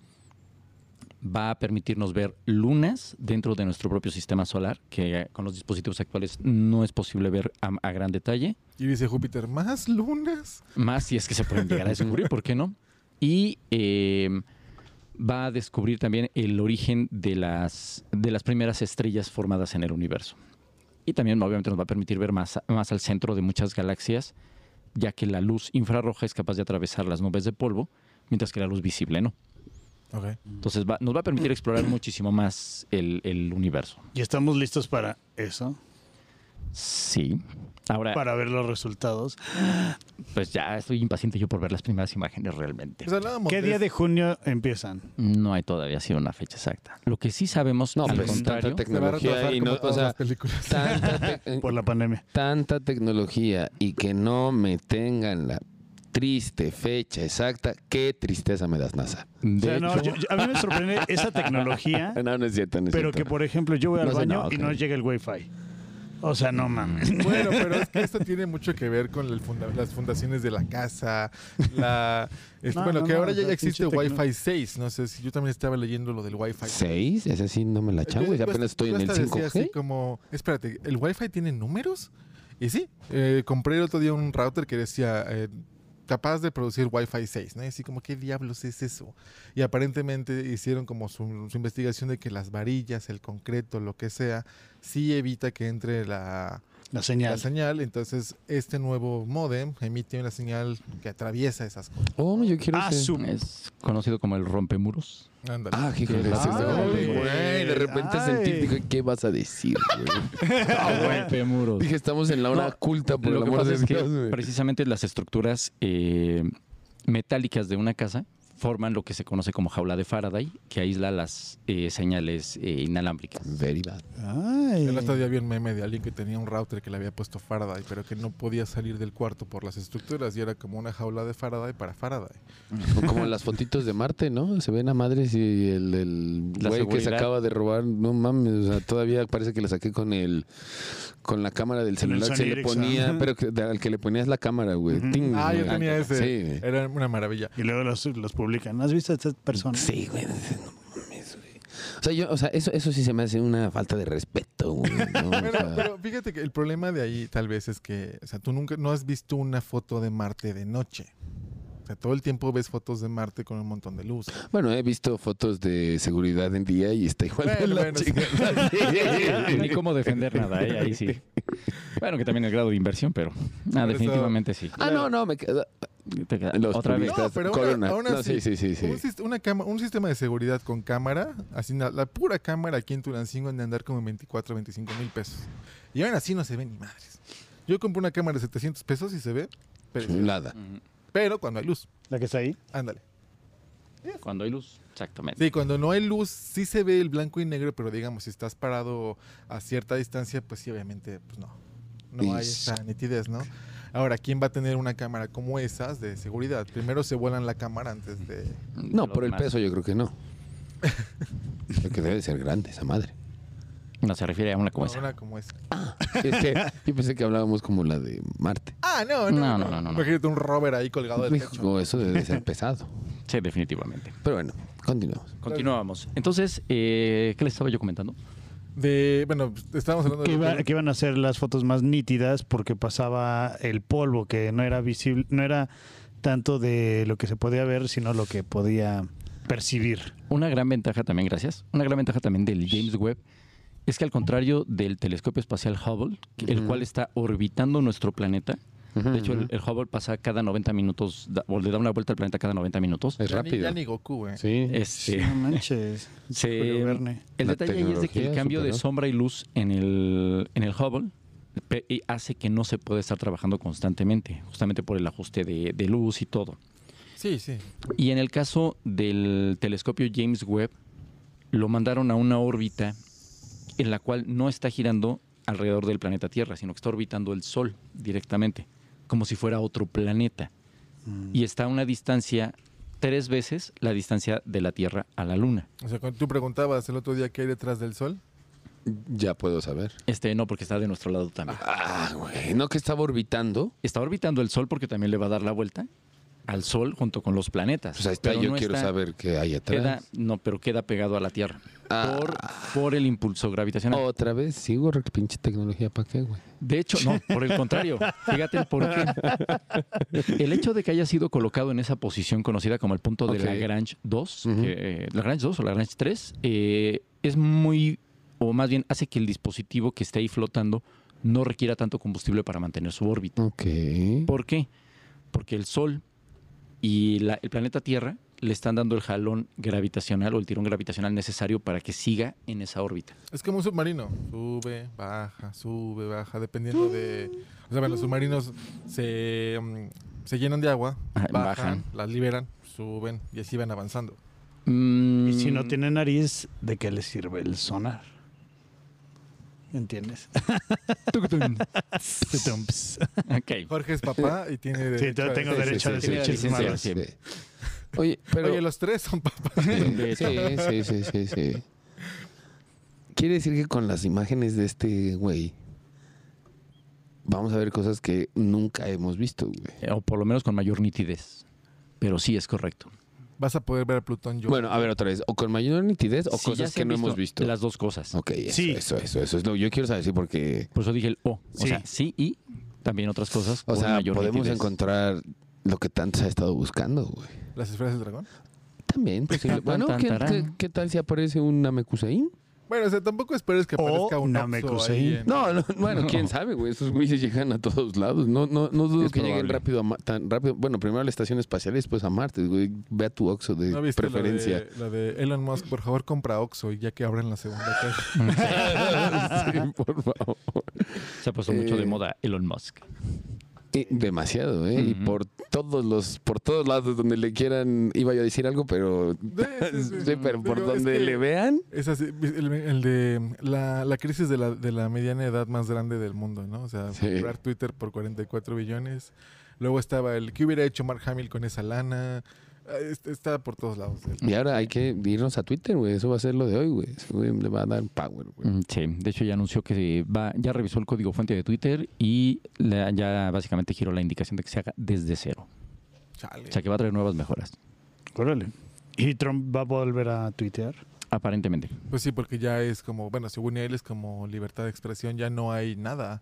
Va a permitirnos ver lunas dentro de nuestro propio sistema solar, que con los dispositivos actuales no es posible ver a, a gran detalle. Y dice Júpiter, ¿más lunas? Más si es que se pueden llegar a descubrir, ¿por qué no? Y eh, va a descubrir también el origen de las, de las primeras estrellas formadas en el universo. Y también obviamente nos va a permitir ver más, más al centro de muchas galaxias, ya que la luz infrarroja es capaz de atravesar las nubes de polvo, mientras que la luz visible no. Entonces va- nos va a permitir explorar muchísimo más el, el universo. Y estamos listos para eso, Sí. Ahora, para ver los resultados. pues ya estoy impaciente yo por ver las primeras imágenes realmente. Pues ¿Qué día de junio empiezan? No hay todavía sido una fecha exacta. Lo que sí sabemos, No, al pues contrario, tanta tecnología retrasar y como no, o todas sea, las películas. tanta, te- Por la pandemia. tanta tecnología y que no me tengan la triste fecha exacta, qué tristeza me das, NASA. O de sea, no, hecho, yo- yo- a mí me sorprende esa tecnología, No, no es cierto, no es pero que por ejemplo yo voy al baño y no llega el wifi. O sea, no mames. Bueno, pero es que esto tiene mucho que ver con el funda- las fundaciones de la casa. La, es- No, bueno, no, que no, ahora ya, ya existe Wi-Fi 6. No sé si yo también estaba leyendo lo del Wi-Fi. ¿Seis? Ese sí no me la chango, yo apenas estoy en el hasta decía 5G. así como, espérate, ¿el Wi-Fi tiene números? Y sí, eh, compré el otro día un router que decía eh, capaz de producir Wi-Fi 6, ¿no? Y así como, ¿qué diablos es eso? Y aparentemente hicieron como su, su investigación de que las varillas, el concreto, lo que sea, sí evita que entre la, La la señal. señal. Entonces, este nuevo modem emite una señal que atraviesa esas cosas. Oh, yo quiero Ah, su- es conocido como el rompemuros. Ándale. Ah, qué Ay, güey. de repente Ay. sentí, dije, ¿qué vas a decir, güey? rompemuros. Dije, estamos en la hora No, culta, por Lo el que amor pasa de es que Dios, güey. precisamente las estructuras eh, metálicas de una casa forman lo que se conoce como jaula de Faraday, que aísla las eh, señales eh, inalámbricas. Very bad. Ay. El otro día vi un meme de alguien que tenía un router que le había puesto Faraday, pero que no podía salir del cuarto por las estructuras y era como una jaula de Faraday para Faraday. Como las fotitos de Marte, ¿no? Se ven a madres y el, el La güey que se acaba de robar, no mames, o sea, todavía parece que le saqué con el con la cámara del celular que se le ponía, pero que, al que le ponías la cámara, güey. Ujú. Ting, Ah, yo tenía ese. Sí. Era una maravilla. Y luego los, los publican. ¿Has visto a esta persona? Sí, güey. No mames, güey. O sea, yo, o sea, eso, eso sí se me hace una falta de respeto, güey. ¿no? O Pero, sea, pero fíjate que el problema de ahí tal vez es que, o sea, tú nunca no has visto una foto de Marte de noche. O sea, todo el tiempo ves fotos de Marte con un montón de luz. bueno, he visto fotos de seguridad en día y está igual de Bueno, la bueno, sí. Ni cómo defender nada, ¿eh? ahí sí. Bueno, que también el grado de inversión, pero ah, definitivamente sí. Ah, no, no, me queda. Te queda- Los Otra vez. puristas, No, pero Corona. una- aún No, así, sí, sí, sí, sí. Un, sist- una cama- un sistema de seguridad con cámara, así la, la pura cámara aquí en Tulancingo han de andar como en 24, 25 mil pesos. Y aún así no se ve ni madres. Yo compré una cámara de 700 pesos y se ve, Chulada. Ujú. pero cuando hay luz, La que está ahí. ándale. Cuando hay luz, exactamente. Sí, cuando no hay luz sí se ve el blanco y negro, pero digamos, si estás parado a cierta distancia, pues sí, obviamente, pues no. No hay esa nitidez, ¿no? Ahora, ¿quién va a tener una cámara como esas de seguridad? Primero se vuelan la cámara antes de... No, Lo por el peso yo creo que no. Creo que debe ser grande esa madre. No se refiere a una como no, esa. una como esa. Es que yo pensé que hablábamos como la de Marte. Ah, no, no. No, No, no, no, no, no. Imagínate un rover ahí colgado del techo. Eso debe ser pesado. Sí, definitivamente. Pero bueno, continuamos. Continuamos. Entonces, eh, ¿qué les estaba yo comentando? De, bueno, estábamos hablando Que, de... iba- que iban a ser las fotos más nítidas porque pasaba el polvo, que no era visible, no era tanto de lo que se podía ver, sino lo que podía percibir. Una gran ventaja también, gracias. Una gran ventaja también del James Webb es que al contrario del telescopio espacial Hubble, el cual está orbitando nuestro planeta, De hecho el, Hubble pasa cada 90 minutos, da- o le da una vuelta al planeta cada 90 minutos. es Ya ni- rápido. Ya ni Goku, güey. Sí. Este, No manches. se- el La detalle ahí es de que el cambio de sombra y luz en el, en el Hubble pe- y hace que no se pueda estar trabajando constantemente, justamente por el ajuste de, de luz y todo. Sí, sí. Y en el caso del telescopio James Webb, lo mandaron a una órbita en la cual no está girando alrededor del planeta Tierra, sino que está orbitando el Sol directamente, como si fuera otro planeta. Y está a una distancia tres veces la distancia de la Tierra a la Luna. O sea, cuando tú preguntabas el otro día qué hay detrás del sol, Ya puedo saber. Este no, porque está de nuestro lado también. Ah, güey. No que estaba orbitando. Está orbitando el Sol porque también le va a dar la vuelta al Sol junto con los planetas. Pues ahí está, Pero yo no quiero está- saber qué hay atrás. Queda, no, pero queda pegado a la Tierra. Ah. Por, por el impulso gravitacional. Otra vez, sigo, re- pinche tecnología, ¿para qué, güey? De hecho, no, por el contrario. Fíjate el por qué. El hecho de que haya sido colocado en esa posición conocida como el punto de Ok. Lagrange 2, Ujú. que, eh, Lagrange 2 o Lagrange 3, eh, es muy, o más bien hace que el dispositivo que esté ahí flotando no requiera tanto combustible para mantener su órbita. Ok. ¿Por qué? Porque el Sol y la- el planeta Tierra le están dando el jalón gravitacional o el tirón gravitacional necesario para que siga en esa órbita. Es como un submarino. Sube, baja, sube, baja, dependiendo de... O sea, bueno, los submarinos se, mm, se llenan de agua, Ajá, bajan, bajan. las liberan, suben y así van avanzando. Y si no Mm, tiene nariz, ¿de qué le sirve el sonar? ¿Entiendes? Jorge es papá y tiene Sí, derecho yo a tengo decir- derecho a sí, decir sí, chistes sí, sí, malos. sí. Sí. Oye, pero... Oye, los tres son papás. Sí, sí, sí, sí, sí. Quiere decir que con las imágenes de este güey vamos a ver cosas que nunca hemos visto, güey. O por lo menos con mayor nitidez. Pero sí es correcto. Vas a poder ver a Plutón yo. Bueno, a ver otra vez, o con mayor nitidez o Sí, ya cosas se que han no hemos visto. Las dos cosas. Ok, eso, Sí. eso, eso, eso es lo yo quiero saber, sí, porque, Por eso dije el O. O Sí. sea, sí y también otras cosas. o con sea, mayor podemos nitidez. encontrar lo que tanto se ha estado buscando, güey. Las esferas del dragón. También, posible. Tan, Bueno, tan, ¿qué, tarán. qué, qué tal si aparece un Namekusein? Bueno, o sea, tampoco esperes que O aparezca un Oxxo ahí en- No, no, bueno, quién sabe, güey. Esos güeyes llegan a todos lados. No, no, no dudo Es que lleguen probable. rápido a Ma- tan rápido. Bueno, primero a la estación espacial y después a Marte, güey. Ve a tu Oxxo de ¿No viste preferencia. Lo de, lo de Elon Musk, por favor, compra Oxxo y ya que abran la segunda caja. sí, por favor. Se ha puesto mucho Eh, de moda Elon Musk. Y demasiado, ¿eh? Y por todos los, por todos lados donde le quieran, iba yo a decir algo, pero sí, sí. sí, pero por Digo, es donde que- le vean. Es así, el, el de la, la crisis de la, de la mediana edad más grande del mundo, ¿no? O sea, Sí. comprar Twitter por 44 billones. Luego estaba el ¿qué hubiera hecho Mark Hamill con esa lana? Ah, est- Está por todos lados. Y ahora hay que irnos a Twitter, güey. Eso va a ser lo de hoy, güey. Le va a dar power, güey. Mm, Sí, de hecho ya anunció que va, ya revisó el código fuente de Twitter y ya básicamente giró la indicación de que se haga desde cero. Chale. O sea que va a traer nuevas mejoras, Órale. ¿Y Trump va a volver a tuitear? aparentemente. Pues sí, porque ya es como, bueno, según él es como libertad de expresión, ya no hay nada.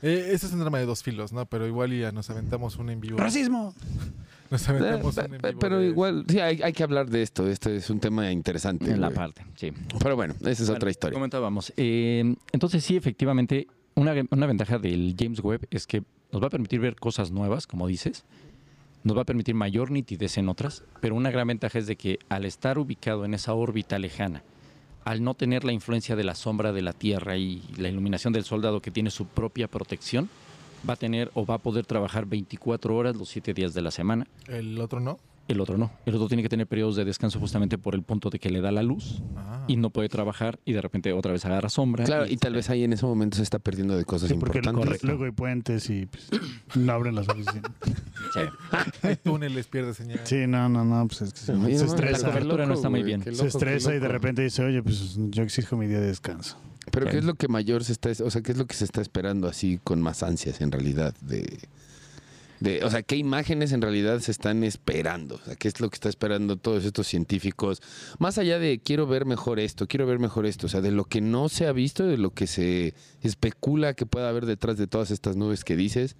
Eh, ese es un drama de dos filos, ¿no? Pero igual ya nos aventamos un en vivo. ¡Racismo! Nos Eh, aventamos pe- un en pe- vivo pero de- igual, sí, hay, hay que hablar de esto. Esto es un tema interesante. En la güey. parte, sí. Pero bueno, esa es Bueno, otra historia. Comentábamos. eh, entonces sí, efectivamente, una, una ventaja del James Webb es que nos va a permitir ver cosas nuevas, como dices. Nos va a permitir mayor nitidez en otras, pero una gran ventaja es de que al estar ubicado en esa órbita lejana, al no tener la influencia de la sombra de la Tierra y la iluminación del soldado que tiene su propia protección, va a tener o va a poder trabajar 24 horas los 7 días de la semana. El otro no. El otro no. El otro tiene que tener periodos de descanso justamente por el punto de que le da la luz Ah. y no puede trabar y de repente otra vez agarra sombra. Claro, y tal vez ahí en ese momento se está perdiendo de cosas Sí, porque importantes. luego hay puentes y pues, no abren las oficinas. Sí. Hay túneles, pierde señal. Sí, no, no, no, pues es que se, Oye, se no, la estresa. cobertura no está muy bien. Se estresa y de repente dice, oye, pues yo exijo mi día de descanso. Pero. ¿qué es lo que mayor se está, o sea, qué es lo que se está esperando así con más ansias en realidad de, de, o sea, qué imágenes en realidad se están esperando? O sea, qué es lo que está esperando todos estos científicos más allá de quiero ver mejor esto, quiero ver mejor esto, o sea, de lo que no se ha visto, de lo que se especula que pueda haber detrás de todas estas nubes que dices.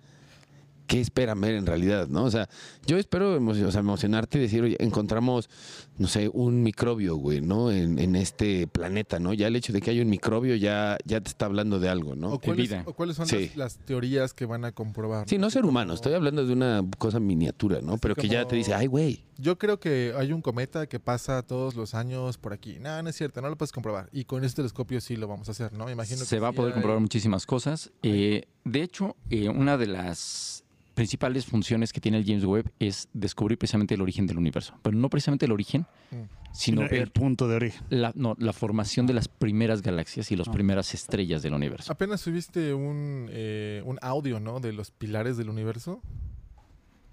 ¿Qué esperan ver en realidad, no? O sea, yo espero o sea, emocionarte y decir, oye, encontramos, no sé, un microbio, güey, ¿no? En, en este planeta, ¿no? Ya el hecho de que haya un microbio ya, ya te está hablando de algo, ¿O ¿no? cuáles, vida. o cuáles son Sí. las, las teorías que van a comprobar? Sí, no ser humano, estoy hablando de una cosa miniatura, ¿no? Así Pero que ya te dice, ay, güey. Yo creo que hay un cometa que pasa todos los años por aquí. No, no es cierto, no lo puedes comprobar. Y con este telescopio sí lo vamos a hacer, ¿no? Me imagino Se que va a sí poder hay- comprobar muchísimas cosas. Eh, de hecho, eh, una de las principales funciones que tiene el James Webb es descubrir precisamente el origen del universo. Pero no precisamente el origen, Mm. sino el ver punto de origen. la, no, la formación de las primeras galaxias y las Ah. primeras estrellas del universo. Apenas subiste un, eh, un audio, ¿no? De los pilares del universo.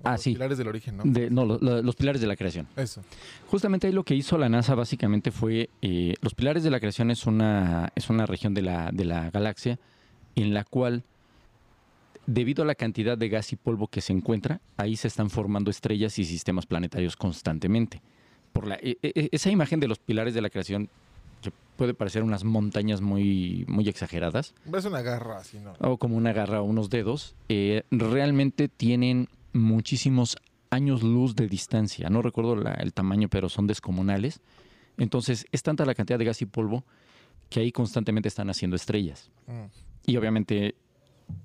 O Ah, los sí. Pilares del origen, ¿no? De- no, lo- lo- los pilares de la creación. Eso. Justamente ahí lo que hizo la NASA básicamente fue, eh, los pilares de la creación es una, es una región de la, de la galaxia en la cual, debido a la cantidad de gas y polvo que se encuentra, ahí se están formando estrellas y sistemas planetarios constantemente. Por la, e- e- esa imagen de los pilares de la creación que puede parecer unas montañas muy, muy exageradas, Es una garra así, ¿no? o como una garra o unos dedos, eh, realmente tienen muchísimos años luz de distancia. No recuerdo la- el tamaño, pero son descomunales. Entonces, es tanta la cantidad de gas y polvo que ahí constantemente están haciendo estrellas. Mm. Y obviamente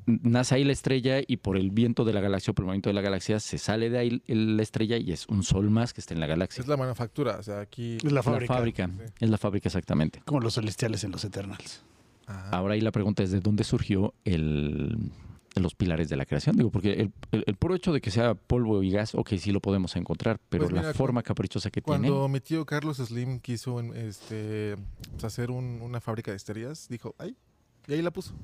nace ahí la estrella y por el viento de la galaxia o por el movimiento de la galaxia se sale de ahí la estrella y es un sol más que está en la galaxia. Es la manufactura, o sea, aquí... Es la fábrica. La fábrica. Sí. Es la fábrica exactamente. Como los celestiales en los Eternals. Ajá. Ahora ahí la pregunta es de dónde surgió el, los pilares de la creación. Digo, porque el, el- el puro hecho de que sea polvo y gas, ok, sí lo podemos encontrar, pero Pues la mira, forma caprichosa que tiene. Cuando mi tío Carlos Slim quiso este, hacer un- una fábrica de estrellas, dijo, ¡ay! Y ahí la puso.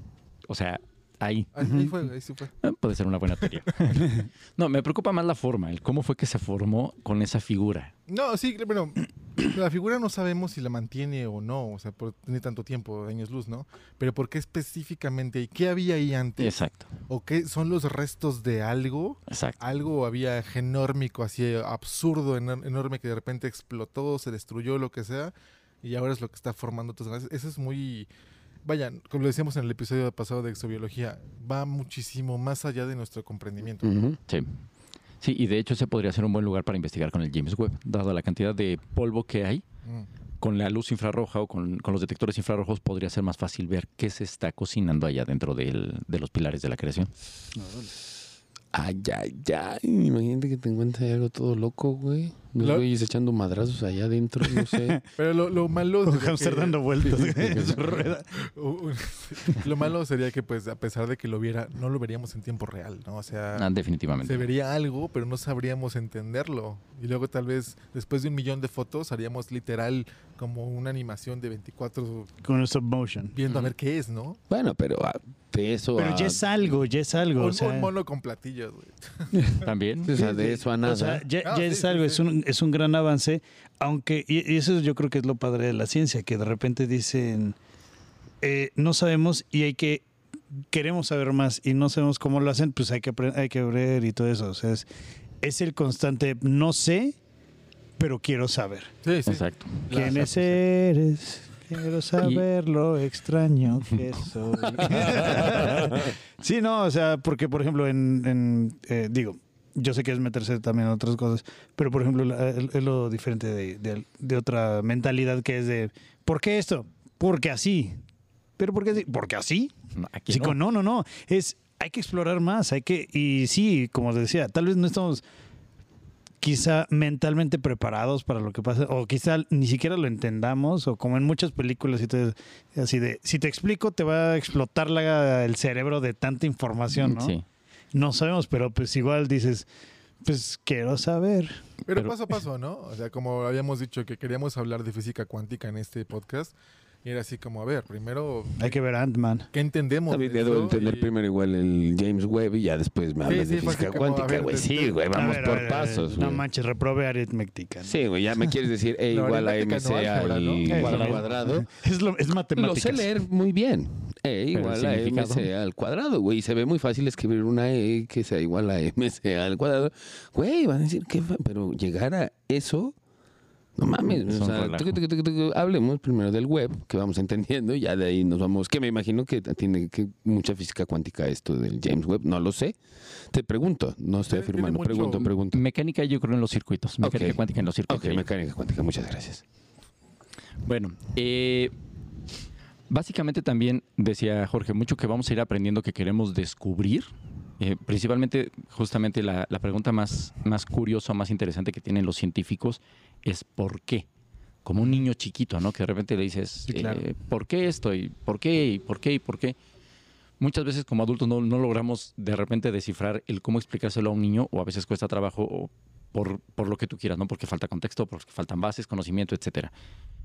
O sea, ahí Ahí, fue, ahí sí fue. eh, puede ser una buena teoría. no, me preocupa más la forma, el cómo fue que se formó con esa figura. No, sí, bueno, la figura no sabemos si la mantiene o no, o sea, por tiene tanto tiempo, años luz, ¿no? Pero ¿por qué específicamente? ¿Y qué había ahí antes? Exacto, ¿O qué son los restos de algo? exacto. Algo había genórmico, así absurdo, enor- enorme, que de repente explotó, se destruyó, lo que sea, y ahora es lo que está formando otras. Eso es muy... Vaya, como lo decíamos en el episodio pasado de exobiología, va muchísimo más allá de nuestro comprendimiento. Sí. Sí, y de hecho ese podría ser un buen lugar para investigar con el James Webb, dado la cantidad de polvo que hay. Mm. Con la luz infrarroja o con, con los detectores infrarrojos podría ser más fácil ver qué se está cocinando allá dentro del- de los pilares de la creación. Ay, ay, ay. Imagínate que te encuentres ahí algo todo loco, güey. Unos Lo- güeyes echando madrazos allá adentro, no sé. Pero lo, lo malo... Un hámster que- dando vueltas en su rueda. U- u- lo malo sería que, pues, a pesar de que lo viera, no lo veríamos en tiempo real, ¿no? O sea, Ah, definitivamente. se vería algo, pero no sabríamos entenderlo. Y luego, tal vez, después de un millón de fotos, haríamos literal como una animación de 24 Con stop motion. viendo a ver qué es, ¿no? Bueno, pero ah, de eso Pero a... ya es algo, ya es algo. Un, o sea, un mono con platillos, güey. También. O sea, de eso a nada. O sea, ya, Ah, ya sí, es algo, sí. es un, es un gran avance, aunque, y eso yo creo que es lo padre de la ciencia, que de repente dicen, eh, no sabemos y hay que, queremos saber más y no sabemos cómo lo hacen, pues hay que, hay que ver y todo eso. O sea, es, es el constante, no sé, pero quiero saber. Sí, sí. Exacto. ¿Quiénes eres? Quiero saber lo extraño que soy. sí, no, o sea, porque por ejemplo, en, en, eh, digo, yo sé que es meterse también en otras cosas, pero por ejemplo, la- es lo diferente de, de- de otra mentalidad que es de, ¿por qué esto? Porque así. ¿Pero por qué así? Porque así. Aquí Sí, no. no, no, no. Es, hay que explorar más, hay que, y sí, como decía, tal vez no estamos quizá mentalmente preparados para lo que pasa, o quizá ni siquiera lo entendamos, o como en muchas películas y todo, así de, si te explico, te va a explotar la- el cerebro de tanta información, ¿no? Sí. No sabemos, pero pues igual dices, pues quiero saber. Pero, Pero- paso a paso, ¿no? O sea, como habíamos dicho que queríamos hablar de física cuántica en este podcast, y era así como, a ver, primero, Hay que ver Ant-Man. ¿qué entendemos? David, debo entender Y- primero igual el James Webb y ya después me hablas sí, de física cuántica, güey. Sí, güey, vamos ver, por ver, pasos, No güey. manches, reprobé aritmética. ¿no? Sí, güey, ya me quieres decir E No, igual a no, MC álgebra, al ¿no? cuadrado. Es, lo, es Lo matemáticas. sé leer muy bien. E igual a. MC al cuadrado, güey. Y se ve muy fácil escribir una E que sea igual a MC al cuadrado. Güey, van a decir que... Pero llegar a eso... No mames. Es o sea, relajo. tucu, tucu, tucu, tucu. hablemos primero del web, que vamos entendiendo. y Ya de ahí nos vamos... Que me imagino que tiene que mucha física cuántica esto del James Webb. No lo sé. Te pregunto. No estoy afirmando. mucho- Pregunto, pregunto. Mecánica yo creo en los circuitos. Mecánica cuántica en los circuitos. Ok, mecánica cuántica. Muchas gracias. Bueno, eh, básicamente también decía Jorge, mucho que vamos a ir aprendiendo que queremos descubrir. Eh, principalmente, justamente la, la pregunta más, más curiosa, más interesante que tienen los científicos es ¿por qué? Como un niño chiquito, ¿no? Que de repente le dices, Sí, claro. eh, ¿por qué esto? ¿Y por qué? ¿Y por qué? ¿Y por qué? Muchas veces como adultos no, no logramos de repente descifrar el cómo explicárselo a un niño o a veces cuesta trabajo o por, por lo que tú quieras, ¿no? Porque falta contexto, porque faltan bases, conocimiento, etcétera.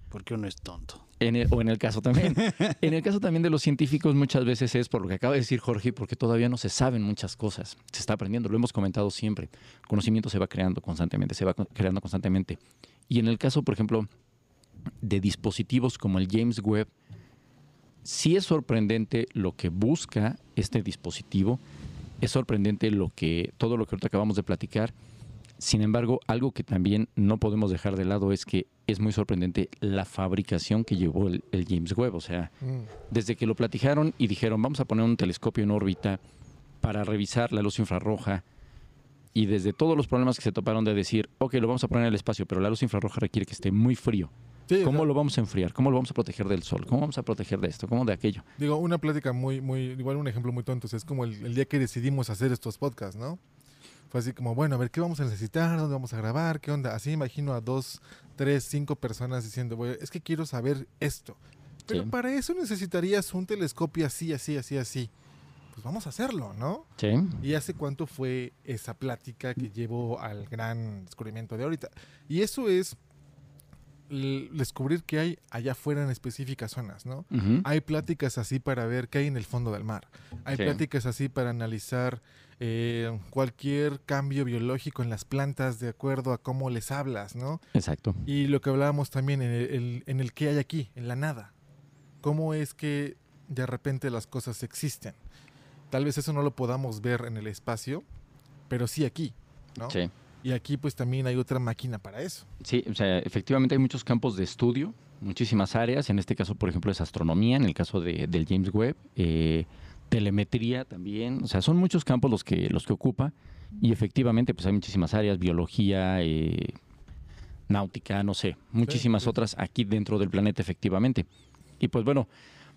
Porque uno es tonto. En el- o en el caso también. en el caso también de los científicos muchas veces es por lo que acaba de decir Jorge, porque todavía no se saben muchas cosas. Se está aprendiendo, lo hemos comentado siempre. El conocimiento se va creando constantemente, se va creando constantemente. Y en el caso, por ejemplo, de dispositivos como el James Webb, sí es sorprendente lo que busca este dispositivo. Es sorprendente lo que, todo lo que ahorita acabamos de platicar. Sin embargo, algo que también no podemos dejar de lado es que es muy sorprendente la fabricación que llevó el, el James Webb. O sea, Mm. desde que lo platicaron y dijeron, vamos a poner un telescopio en órbita para revisar la luz infrarroja, y desde todos los problemas que se toparon de decir, ok, lo vamos a poner en el espacio, pero la luz infrarroja requiere que esté muy frío Sí, o ¿Cómo sea, lo vamos a enfriar? ¿Cómo lo vamos a proteger del sol? ¿Cómo vamos a proteger de esto? ¿Cómo de aquello? Digo, una plática muy, muy, igual un ejemplo muy tonto, es como el, el día que decidimos hacer estos podcasts, ¿no? Fue así como, bueno, a ver, ¿qué vamos a necesitar? ¿Dónde vamos a grabar? ¿Qué onda? Así imagino a dos, tres, cinco personas diciendo, "Güey, es que quiero saber esto. Pero Sí. para eso necesitarías un telescopio así, así, así, así. Pues vamos a hacerlo, ¿no? Sí. ¿Y hace cuánto fue esa plática que llevó al gran descubrimiento de ahorita? Y eso es descubrir qué hay allá afuera en específicas zonas, ¿no? Ujú. Hay pláticas así para ver qué hay en el fondo del mar. Hay Sí. pláticas así para analizar eh, cualquier cambio biológico en las plantas de acuerdo a cómo les hablas, ¿no? Exacto. Y lo que hablábamos también en el, el- en el qué hay aquí, en la nada. ¿Cómo es que de repente las cosas existen? Tal vez eso no lo podamos ver en el espacio, pero sí aquí, ¿no? Sí. Y aquí pues también hay otra máquina para eso. Sí, o sea, efectivamente hay muchos campos de estudio, muchísimas áreas. En este caso, por ejemplo, es astronomía, en el caso de- del James Webb, eh, telemetría también. O sea, son muchos campos los que, los que ocupa. Y efectivamente, pues hay muchísimas áreas, biología, eh, náutica, no sé, muchísimas sí. otras aquí dentro del planeta, efectivamente. Y pues bueno,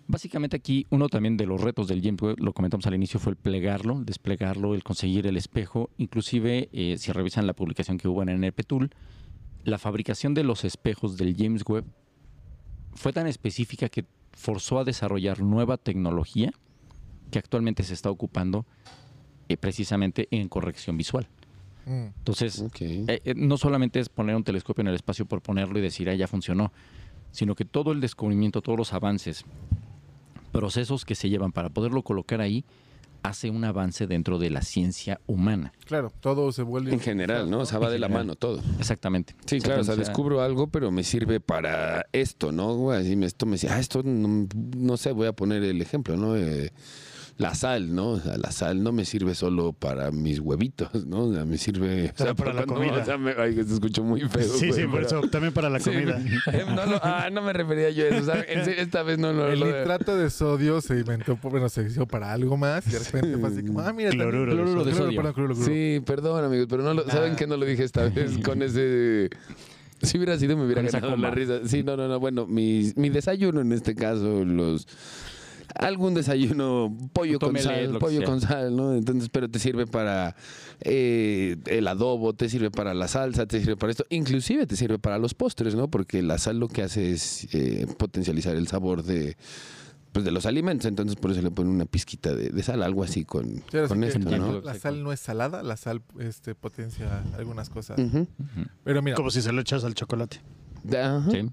básicamente aquí uno también de los retos del James Webb, lo comentamos al inicio, fue el plegarlo, el desplegarlo, el conseguir el espejo. Inclusive, eh, si revisan la publicación que hubo en NP Tool, la fabricación de los espejos del James Webb fue tan específica que forzó a desarrollar nueva tecnología que actualmente se está ocupando eh, precisamente en corrección visual. Mm. Entonces, eh, eh, no solamente es poner un telescopio en el espacio por ponerlo y decir, ah, ya funcionó, sino que todo el descubrimiento, todos los avances, procesos que se llevan para poderlo colocar ahí, hace un avance dentro de la ciencia humana. Claro, todo se vuelve... En general, ¿no? O sea, va de la mano todo. Exactamente. Sí, claro, o sea, descubro algo, pero me sirve para esto, ¿no? Así me, esto me decía, ah, esto no, no sé, voy a poner el ejemplo, ¿no? Eh, la sal, ¿no? O sea, la sal no me sirve solo para mis huevitos, ¿no? O sea, me sirve... sea, para la comida. o sea, me, ay, se escuchó muy feo. Sí, güey, sí, por pero- eso también para la Sí, comida. eh, no, ah, no me refería yo a eso. esta vez no lo... El lo- nitrato de sodio se inventó, bueno, se hizo para algo más y de repente fue así como, ah, mira, también- Cloruro de Cloruro de sodio. perdón, cloruro, cloruro. Sí, perdón, amigos, pero no lo, ¿saben Ah. que no lo dije esta vez con ese... Si hubiera sido, me hubiera ganado la risa. Sí, no, no, no. Bueno, mi, mi desayuno en este caso, los... Algún desayuno, pollo con sal, pollo con sal, ¿no? Entonces, pero te sirve para eh, el adobo, te sirve para la salsa, te sirve para esto. Inclusive te sirve para los postres, ¿no? Porque la sal lo que hace es eh, potencializar el sabor de, pues, de los alimentos. Entonces, por eso le ponen una pizquita de, de sal, algo así con, Sí, con que esto. ¿no? La sal no es salada, la sal este, potencia algunas cosas. Pero mira, Como si se lo echas al chocolate. Sí.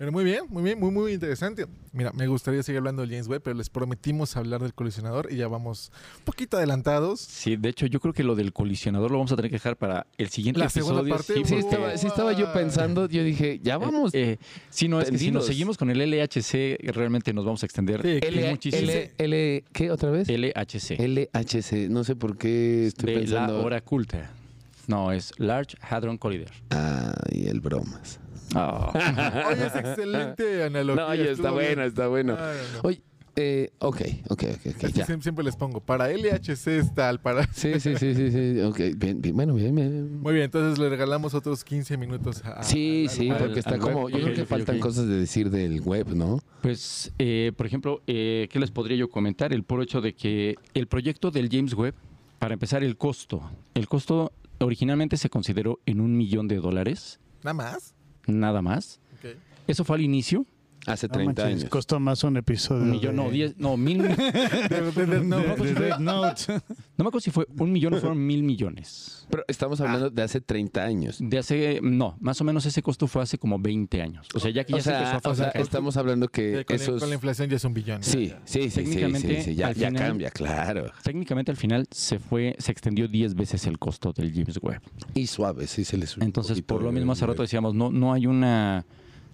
Pero muy bien, muy bien, muy, muy interesante. Mira, me gustaría seguir hablando del James Webb, pero les prometimos hablar del colisionador y ya vamos un poquito adelantados. Sí, de hecho, yo creo que lo del colisionador lo vamos a tener que dejar para el siguiente La episodio. segunda parte, sí, Sí estaba, sí estaba yo pensando, yo dije, ya vamos. eh, eh, sí, no, es que si nos seguimos con el LHC, realmente nos vamos a extender Sí, L, muchísimo. L, L, ¿qué otra vez? LHC. LHC, no sé por qué estoy de la hora culta. No, es Large Hadron Collider. Ay, el bromas. Ah. Oye, es excelente analogía. No, oye, está bueno, bien. está bueno. Ah, no. Oye, eh, ok, ok, ok, ok, Así ya. siem- siempre les pongo, para LHC es tal, para... Sí, sí, sí, sí, sí, ok, bien, bien, bueno, bien, bien. Muy bien, entonces le regalamos otros 15 minutos a... Sí, a- sí, al- porque está al como, web. yo creo que ok, faltan cosas de decir del web, ¿no? Pues, eh, por ejemplo, eh, ¿qué les podría yo comentar? El puro hecho de que el proyecto del James Webb, para empezar, el costo. El costo originalmente se consideró en un millón de dólares, ¿Nada más? Nada más. Eso fue al inicio. Hace No 30 manches, años. Costó más un episodio. Un millón, de- no, diez, no, mil. De- de- de- no. No me acuerdo si fue un millón o fueron mil millones. Pero estamos hablando de hace 30 años. De hace, no, más o menos ese costo fue hace como 20 años. O sea, ya que ya O se empezó sea, a o sea, fabricar. estamos hablando que con, la, esos... con la inflación ya es un billón. Sí, sí, sí, sí, sí, Técnicamente, sí, ya, al ya final- cambia, claro. Técnicamente al final se fue, se extendió 10 veces el costo del James Webb. Y suave, sí se le sube un Entonces, por lo mismo hace rato decíamos, no, no hay una,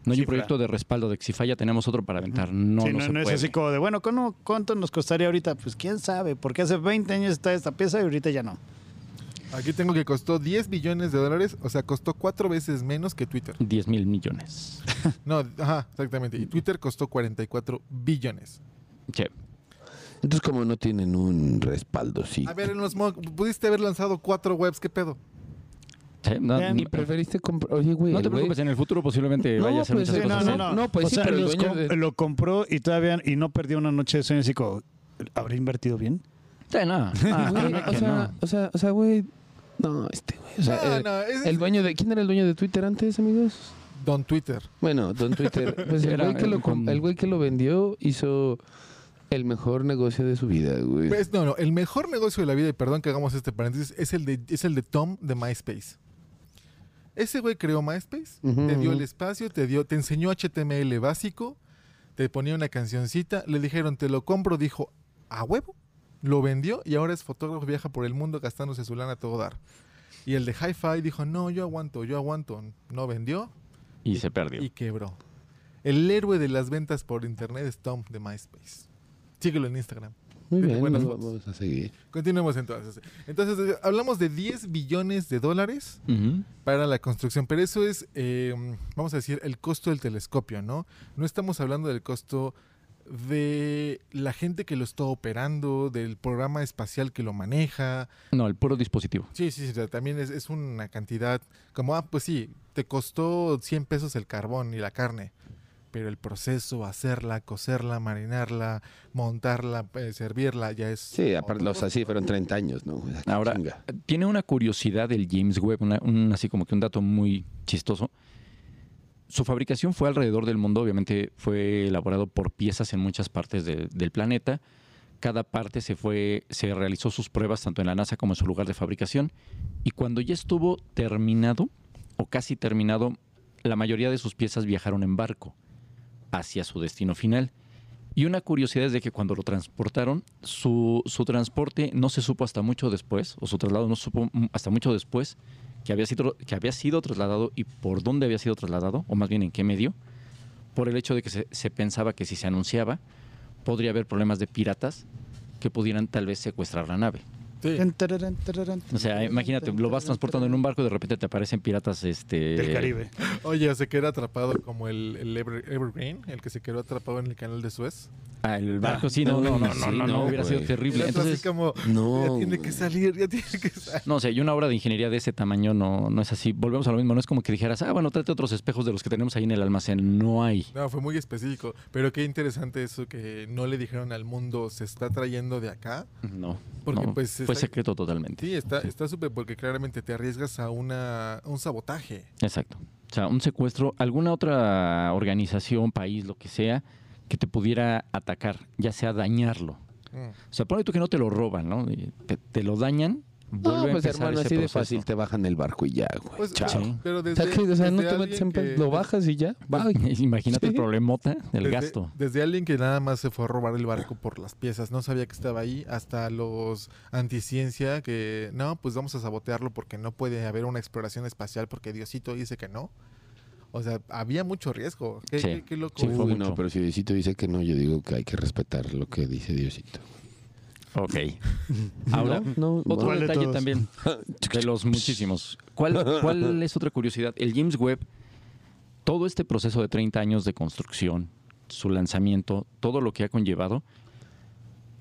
no hay un proyecto de respaldo de que si falla tenemos otro para aventar. No, Sí, no, no, se no es así como de, bueno, ¿cuándo- ¿cuánto nos costaría ahorita? Pues quién sabe, porque hace 20 años está esta pieza y ahorita ya no. Aquí tengo que costó 10 billones de dólares, o sea, costó cuatro veces menos que Twitter. 10 mil millones. No, ajá, exactamente. Y Twitter costó 44 billones. Che, Entonces, como no tienen un respaldo, sí. A ver, en los pudiste haber lanzado cuatro webs, ¿qué pedo? Sí, no, no- Y preferiste comprar. Oye, güey. no te güey- preocupes, en el futuro posiblemente No, vaya a hacer pues, muchas sí, cosas. no, ¿eh? no, no. pues o sí, sea, pero el los dueño com- de- lo compró y todavía y no perdió una noche de sueño. Así como, ¿habrá invertido bien? Sí, no, ah, Güey, o, sea, no. o sea, o sea, güey. No, este güey. O sea, No, el, no, es- el dueño de. ¿Quién era el dueño de Twitter antes, amigos? Don Twitter. Bueno, Don Twitter. Pues el güey, que lo, el com- con- el güey que lo vendió hizo el mejor negocio de su vida, güey. Pues, no, no, el mejor negocio de la vida, y perdón que hagamos este paréntesis, es el de, es el de Tom de MySpace. Ese güey creó MySpace, te dio el espacio, te dio, te enseñó HTML básico, te ponía una cancioncita, le dijeron te lo compro, dijo a huevo, lo vendió y ahora es fotógrafo, viaja por el mundo gastándose su lana a todo dar. Y el de Hi-Fi dijo, no, yo aguanto, yo aguanto, no vendió Y se perdió. y quebró. El héroe de las ventas por internet es Tom de MySpace. Síguelo en Instagram. Muy bien, buenas lo fotos. vamos a seguir. Continuemos entonces. Entonces, eh, hablamos de 10 billones de dólares para la construcción, pero eso es, eh, vamos a decir, el costo del telescopio, ¿no? No estamos hablando del costo de la gente que lo está operando, del programa espacial que lo maneja. No, el puro dispositivo. Sí, sí, sí, también es, es una cantidad como, ah, pues sí, te costó 100 pesos el carbón y la carne, pero el proceso, hacerla, cocerla, marinarla, montarla, eh, servirla, ya es... Sí, aparte, otro o sea, sí, fueron 30 años, ¿no? Ahora, chinga. tiene una curiosidad del James Webb, una- un, así como que un dato muy chistoso. Su fabricación fue alrededor del mundo, obviamente fue elaborado por piezas en muchas partes de- del planeta. Cada parte se fue, se realizó sus pruebas tanto en la NASA como en su lugar de fabricación. Y cuando ya estuvo terminado, o casi terminado, la mayoría de sus piezas viajaron en barco hacia su destino final. Y una curiosidad es de que cuando lo transportaron, su, su transporte no se supo hasta mucho después, o su traslado no se supo hasta mucho después que había, sido, que había sido trasladado y por dónde había sido trasladado, o más bien en qué medio, por el hecho de que se, se pensaba que si se anunciaba, podría haber problemas de piratas que pudieran tal vez secuestrar la nave. Sí. O sea, imagínate, lo vas transportando en un barco y de repente te aparecen piratas este, Del Caribe. Oye, se queda atrapado como el, el Ever- Evergreen, el que se quedó atrapado en el canal de Suez. Ah, el barco, sí, no, no, no, no, Sí, no, no, no, hubiera sido terrible. así Entonces, como, No, ya tiene que salir, ya tiene que salir. No, o sea, y una obra de ingeniería de ese tamaño no, no es así. Volvemos a lo mismo, no es como que dijeras, ah, bueno, trate otros espejos de los que tenemos ahí en el almacén. No hay. No, fue muy específico. Pero qué interesante eso que no le dijeron al mundo, se está trayendo de acá. No. Porque, no, pues, fue está- secreto totalmente. Sí, está está súper porque claramente te arriesgas a una, un sabotaje. Exacto. O sea, un secuestro, alguna otra organización, país, lo que sea, que te pudiera atacar, ya sea dañarlo. Mm. O sea, pone tú que no te lo roban, ¿no? Te, te lo dañan, No, a pues empezar hermano, ese así de proceso. fácil te bajan el barco y ya, güey. Pues, Chao. Sí. Pero O desde, sea, que, o sea, no te metes en que- lo bajas y ya. Bye. Imagínate el problemota del desde- gasto. Desde alguien que nada más se fue a robar el barco por las piezas, no sabía que estaba ahí, hasta los anticiencia que no, pues vamos a sabotearlo porque no puede haber una exploración espacial porque Diosito dice que no. O sea, había mucho riesgo. Qué, Sí. qué- qué loco. Sí, fue Uy, mucho. no, pero si Diosito dice que no, yo digo que hay que respetar lo que dice Diosito. Ok. Ahora, no, otro ¿Cuál de detalle todos? también, de los muchísimos. ¿Cuál, ¿Cuál es otra curiosidad? El James Webb, todo este proceso de 30 años de construcción, su lanzamiento, todo lo que ha conllevado,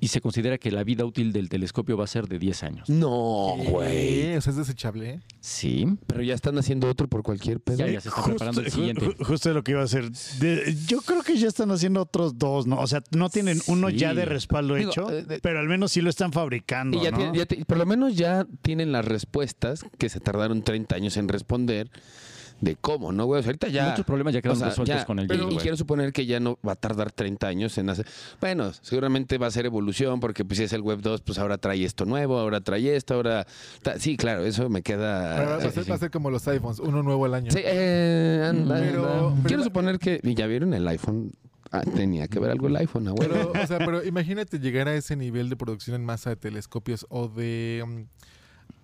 y se considera que la vida útil del telescopio va a ser de 10 años. No, güey. O sea, es desechable. Sí, Pero ya están haciendo otro por cualquier pedo. ya, ya se está preparando el Justo- siguiente. ju- Justo lo que iba a hacer. De- yo creo que ya están haciendo otros dos, ¿no? O sea, no tienen uno ya de respaldo Digo, hecho, eh, de- pero al menos sí lo están fabricando, Y ya ¿no? tiene- ya te- por lo menos ya tienen las respuestas que se tardaron 30 años en responder de cómo, ¿no, güey? O sea, ahorita ya... Muchos problemas ya quedaron o sea, resueltos ya, con el pero- Y quiero suponer que ya no va a tardar 30 años en hacer... Bueno, seguramente va a ser evolución porque pues si es el Web 2, pues ahora trae esto nuevo, ahora trae esto, ahora... ta- Sí, claro, eso me queda... Pero va, a sí, ser, sí. va a ser como los iPhones, uno nuevo al año. Sí, eh, anda, Pero- anda. pero- Quiero suponer que... ¿y ¿Ya vieron el iPhone? Ah, tenía que ver algo el iPhone, abuelo. Pero, o sea, pero imagínate llegar a ese nivel de producción en masa de telescopios o de... mm,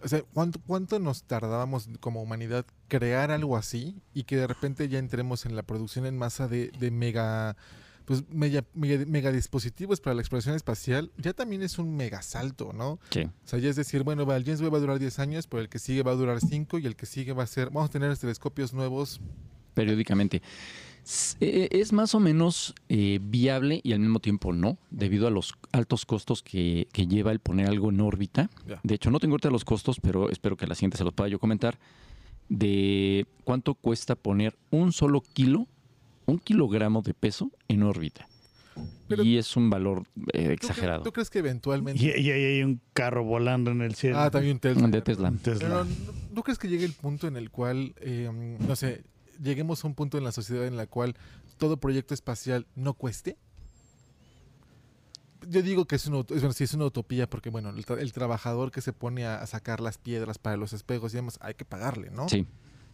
o sea, ¿cuánto, ¿cuánto nos tardábamos como humanidad crear algo así y que de repente ya entremos en la producción en masa de, de mega... Pues mega, mega, mega dispositivos para la exploración espacial, ya también es un mega salto, ¿no? Sí. O sea, ya es decir, bueno, el James Webb va a durar 10 años, pero el que sigue va a durar 5 y el que sigue va a ser, vamos a tener telescopios nuevos. periódicamente. S- eh, Es más o menos eh, viable y al mismo tiempo no, debido a los altos costos que, que lleva el poner algo en órbita. De hecho, no tengo ahorita los costos, pero espero que la siguiente se los pueda yo comentar. de cuánto cuesta poner un solo kilo, un kilogramo de peso en órbita. Pero- y es un valor eh, ¿Tú cre- exagerado. ¿Tú, crees que eventualmente... Y, y ahí hay un carro volando en el cielo. Ah, también Tesla. De Tesla. Un Tesla. Pero, ¿no, ¿no crees que llegue el punto en el cual, eh, no sé, lleguemos a un punto en la sociedad en la cual todo proyecto espacial no cueste? Yo digo que es una, bueno, sí, es una utopía porque, bueno, el, tra- el trabajador que se pone a, a sacar las piedras para los espejos y demás, hay que pagarle, ¿no? Sí.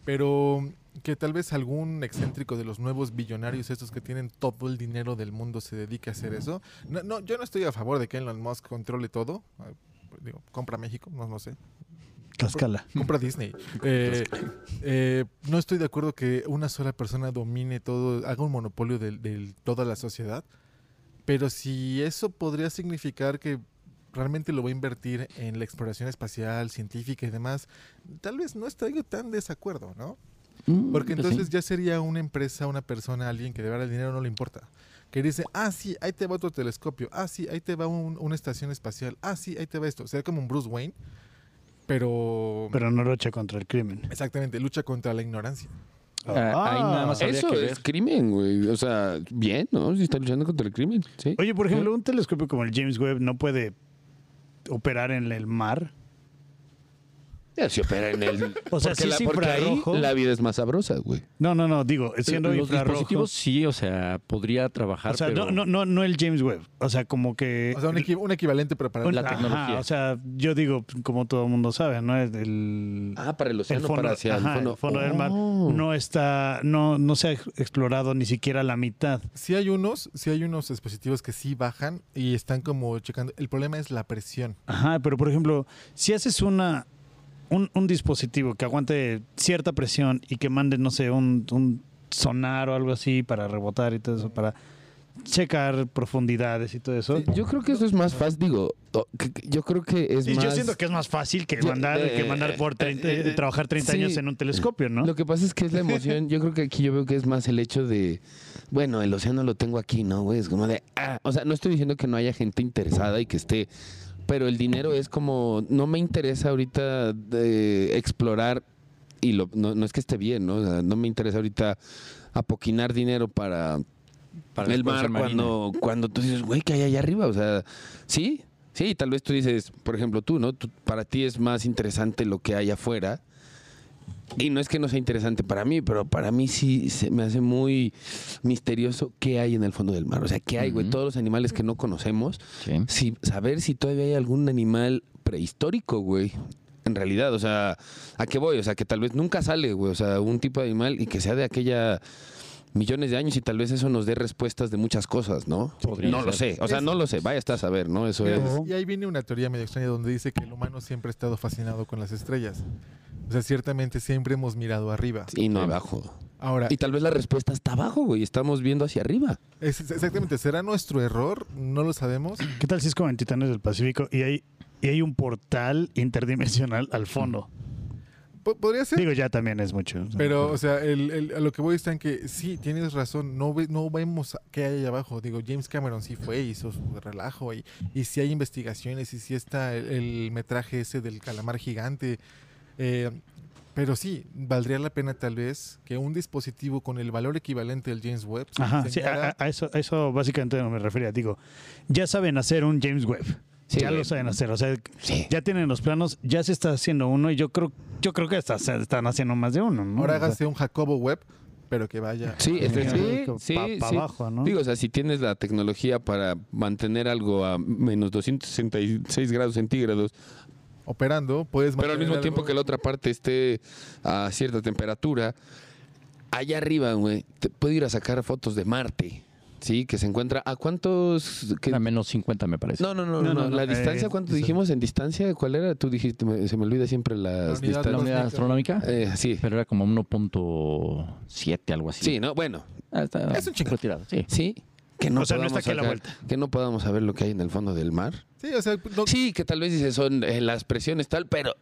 Pero que tal vez algún excéntrico de los nuevos billonarios, estos que tienen todo el dinero del mundo, se dedique a hacer eso. No, no, yo no estoy a favor de que Elon Musk controle todo. Digo, compra México, no, no sé. Tlaxcala. Compra Disney. Eh, eh, no estoy de acuerdo que una sola persona domine todo, haga un monopolio de, de toda la sociedad. Pero si eso podría significar que realmente lo va a invertir en la exploración espacial, científica y demás, tal vez no estoy tan desacuerdo, ¿no? Mm, Porque pues entonces ya sería una empresa, una persona, alguien que de verdad el dinero no le importa. Que dice, ah, sí, ahí te va otro telescopio. Ah, sí, ahí te va un- una estación espacial. Ah, sí, ahí te va esto. Sería como un Bruce Wayne, pero... Pero no lucha contra el crimen. Exactamente, lucha contra la ignorancia. Ah, ahí nada más habría Eso que es crimen, güey. O sea, bien, ¿no? Si está luchando contra el crimen, sí. Oye, por ejemplo, un telescopio como el James Webb no puede operar en el mar. Ya se opera en el... O sea, porque sí la, es porque ahí infrarrojo. la vida es más sabrosa, güey. No, no, no, digo, siendo Los infrarrojo. dispositivos sí, o sea, podría trabajar, O sea, pero no, no, no, no el James Webb. O sea, como que. O sea, un, equi- un equivalente, pero para... un- la ajá, tecnología. o sea, yo digo, como todo el mundo sabe, ¿no? El, el- Ah, para el el océano, fondo, para hacia ajá, el fondo. el fondo del mar Oh. no está, no, no se ha ex- explorado ni siquiera la mitad. Sí hay unos, sí hay unos dispositivos que sí bajan y están como checando. El problema es la presión. Ajá, pero por ejemplo, si haces una un, un dispositivo que aguante cierta presión y que mande, no sé, un, un sonar o algo así para rebotar y todo eso, para checar profundidades y todo eso. Sí, Yo creo que eso es más fácil, digo, yo creo que es Y más... yo siento que es más fácil que mandar, eh, que mandar por 30, eh, eh, trabajar 30 sí. años en un telescopio, ¿no? Lo que pasa es que es la emoción. Yo creo que aquí yo veo que es más el hecho de, bueno, el océano lo tengo aquí, ¿no, güey? Es como de, ah, o sea, no estoy diciendo que no haya gente interesada y que esté, pero el dinero es como, no me interesa ahorita de explorar y lo, no, no es que esté bien, ¿no? O sea, no me interesa ahorita apoquinar dinero para, para el mar cuando, cuando tú dices, güey, que hay allá arriba, o sea, sí, sí, tal vez tú dices, por ejemplo, tú, ¿no? Tú- para ti es más interesante lo que hay afuera. Y no es que no sea interesante para mí, pero para mí sí se me hace muy misterioso qué hay en el fondo del mar. O sea, qué hay, güey, todos los animales que no conocemos. Sí. Si, saber si todavía hay algún animal prehistórico, güey. En realidad, o sea, ¿a qué voy? O sea, que tal vez nunca sale, güey. O sea, un tipo de animal y que sea de aquella millones de años y tal vez eso nos dé respuestas de muchas cosas, ¿no? Podría no lo sé, o sea, Es- no lo sé, vaya hasta a saber, ¿no? Eso es... y ahí viene una teoría medio extraña donde dice que el humano siempre ha estado fascinado con las estrellas. O sea, ciertamente siempre hemos mirado arriba. Y no abajo. Ahora, Y tal vez la respuesta está abajo, güey. Estamos viendo hacia arriba. es- exactamente, ¿será nuestro error? No lo sabemos. ¿Qué tal si es como en Titanes del Pacífico y hay, y hay un portal interdimensional al fondo? Po- Podría ser. Digo, ya también es mucho. Pero, o sea, el, el- a lo que voy está en que sí, tienes razón, no, ve- no vemos qué hay allá abajo. Digo, James Cameron sí fue, hizo su relajo y, y si hay investigaciones y si está el, el metraje ese del calamar gigante. eh, pero sí, valdría la pena tal vez que un dispositivo con el valor equivalente del James Webb Ajá, sí, a eso, a eso básicamente no me refería. Digo, ya saben hacer un James Webb. Sí, ya lo saben hacer. O sea, Sí. ya tienen los planos, ya se está haciendo uno y yo creo, yo creo que hasta se están haciendo más de uno. ¿no? Ahora O sea, hágase un Jacobo Webb, pero que vaya. Sí, es Ajá. sí, Pa- sí, pa' sí. abajo, ¿no? Digo, o sea, si tienes la tecnología para mantener algo a menos 266 grados centígrados, Operando, puedes pero al mismo tiempo que la otra parte esté a cierta temperatura, allá arriba, güey, te puedo ir a sacar fotos de Marte, ¿sí? Que se encuentra a cuántos... que- A menos 50 me parece. No, no, no, No, no, no, no, La eh, distancia, ¿cuánto eso. dijimos en distancia? ¿Cuál era? Tú dijiste, me- se me olvida siempre las La unidad la distancias. unidad astronómica, Eh, sí. pero era como 1.7, algo así. Sí, ¿no? Bueno, Ah, está Es un chingo. retirado, sí. sí. Que no O sea, no podamos está aquí a la sacar- vuelta. Que no podamos saber lo que hay en el fondo del mar. Sí, o sea, no- Sí, que tal vez dices son eh, las presiones tal, pero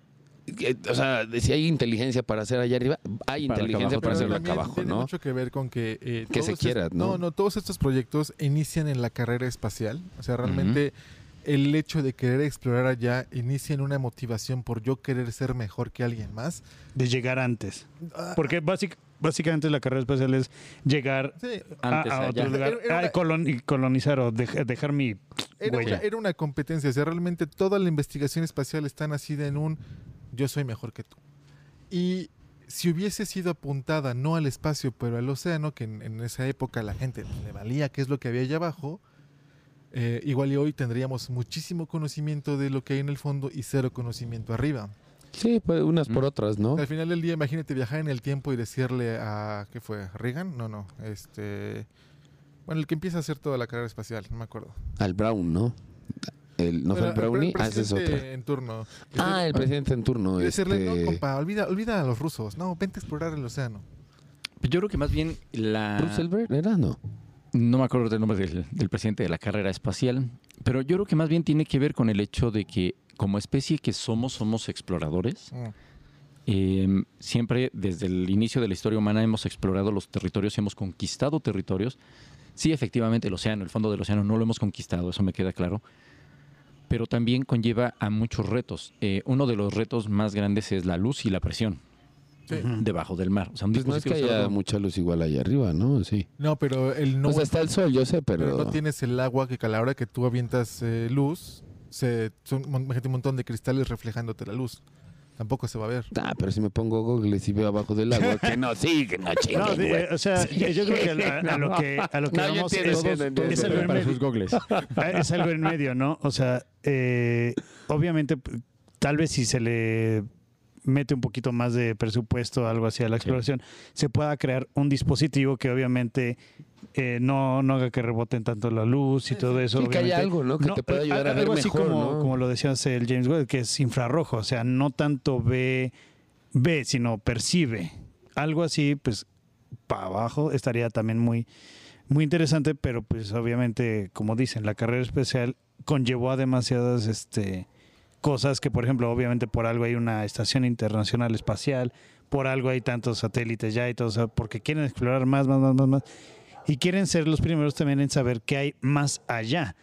o sea, de si hay inteligencia para hacer allá arriba, hay Para inteligencia abajo para hacerlo acá abajo, tiene ¿no? mucho que ver con que... eh, Que se quiera, ¿no? No, no, todos estos proyectos inician en la carrera espacial. O sea, realmente el hecho de querer explorar allá inicia en una motivación por yo querer ser mejor que alguien más. De llegar antes. Ah, Porque básic- básicamente la carrera espacial es llegar sí, a, Antes a otro lugar, Era- era a una- colon- y colonizar o dej- dejar mi Era huella. una, era una competencia, o sea, realmente toda la investigación espacial está nacida en un yo soy mejor que tú. Y si hubiese sido apuntada no al espacio, pero al océano, que en, en esa época la gente le valía qué es lo que había allá abajo, eh, igual y hoy tendríamos muchísimo conocimiento de lo que hay en el fondo y cero conocimiento arriba. Sí, pues unas por Mm. otras, ¿no? Al final del día, imagínate viajar en el tiempo y decirle a. ¿Qué fue? ¿Reagan? No, no. Este. Bueno, el que empieza a hacer toda la carrera espacial, no me acuerdo. Al Brown, ¿no? El, ¿No fue el Brownie? Ah, ese es otro. presidente En turno. Ah, el presidente en turno. Y decirle, Este... no, compa, olvida, olvida a los rusos. No, vente a explorar el océano. Yo creo que más bien la... ¿Roosevelt era? No. No me acuerdo del nombre del, del presidente de la carrera espacial, pero yo creo que más bien tiene que ver con el hecho de que como especie que somos, somos exploradores. Mm. Eh, siempre desde el inicio de la historia humana hemos explorado los territorios, hemos conquistado territorios. Sí, efectivamente, el océano, el fondo del océano no lo hemos conquistado, eso me queda claro. Pero también conlleva a muchos retos. Eh, uno de los retos más grandes es la luz y la presión Sí. Debajo del mar. O sea, un Pues no es que haya solo- mucha luz igual allá arriba, ¿no? Sí. No, pero el no. o sea, está el sol, yo sé, pero pero... no tienes el agua que a la hora que tú avientas eh, luz, se, son un montón de cristales reflejándote la luz. Tampoco se va a ver. Ah, pero si me pongo Google y veo abajo del agua, que no, sí, que no No, chinguen, eh, o sea, yo, yo creo que a, a lo que a lo que No, vamos entiendo, es, entiendo, entiendo. es algo en para medio. sus gogles. Ah, es algo en medio, ¿no? O sea, eh, obviamente, tal vez si se le mete un poquito más de presupuesto, algo así a la exploración, se pueda crear un dispositivo que obviamente eh, no, no haga que reboten tanto la luz y todo eso. Sí, que haya algo, ¿no? Que te pueda eh, ayudar a ver algo así mejor, como, ¿no? como lo decías el James Webb, que es infrarrojo, o sea, no tanto ve, ve, sino percibe. Algo así, pues, para abajo estaría también muy, muy interesante, pero pues obviamente, como dicen, la carrera especial conllevó a demasiadas este, cosas que, por ejemplo, obviamente por algo hay una estación internacional espacial, por algo hay tantos satélites ya y todo, o sea, porque quieren explorar más, más, más, más, más. Y quieren ser los primeros también en saber qué hay más allá,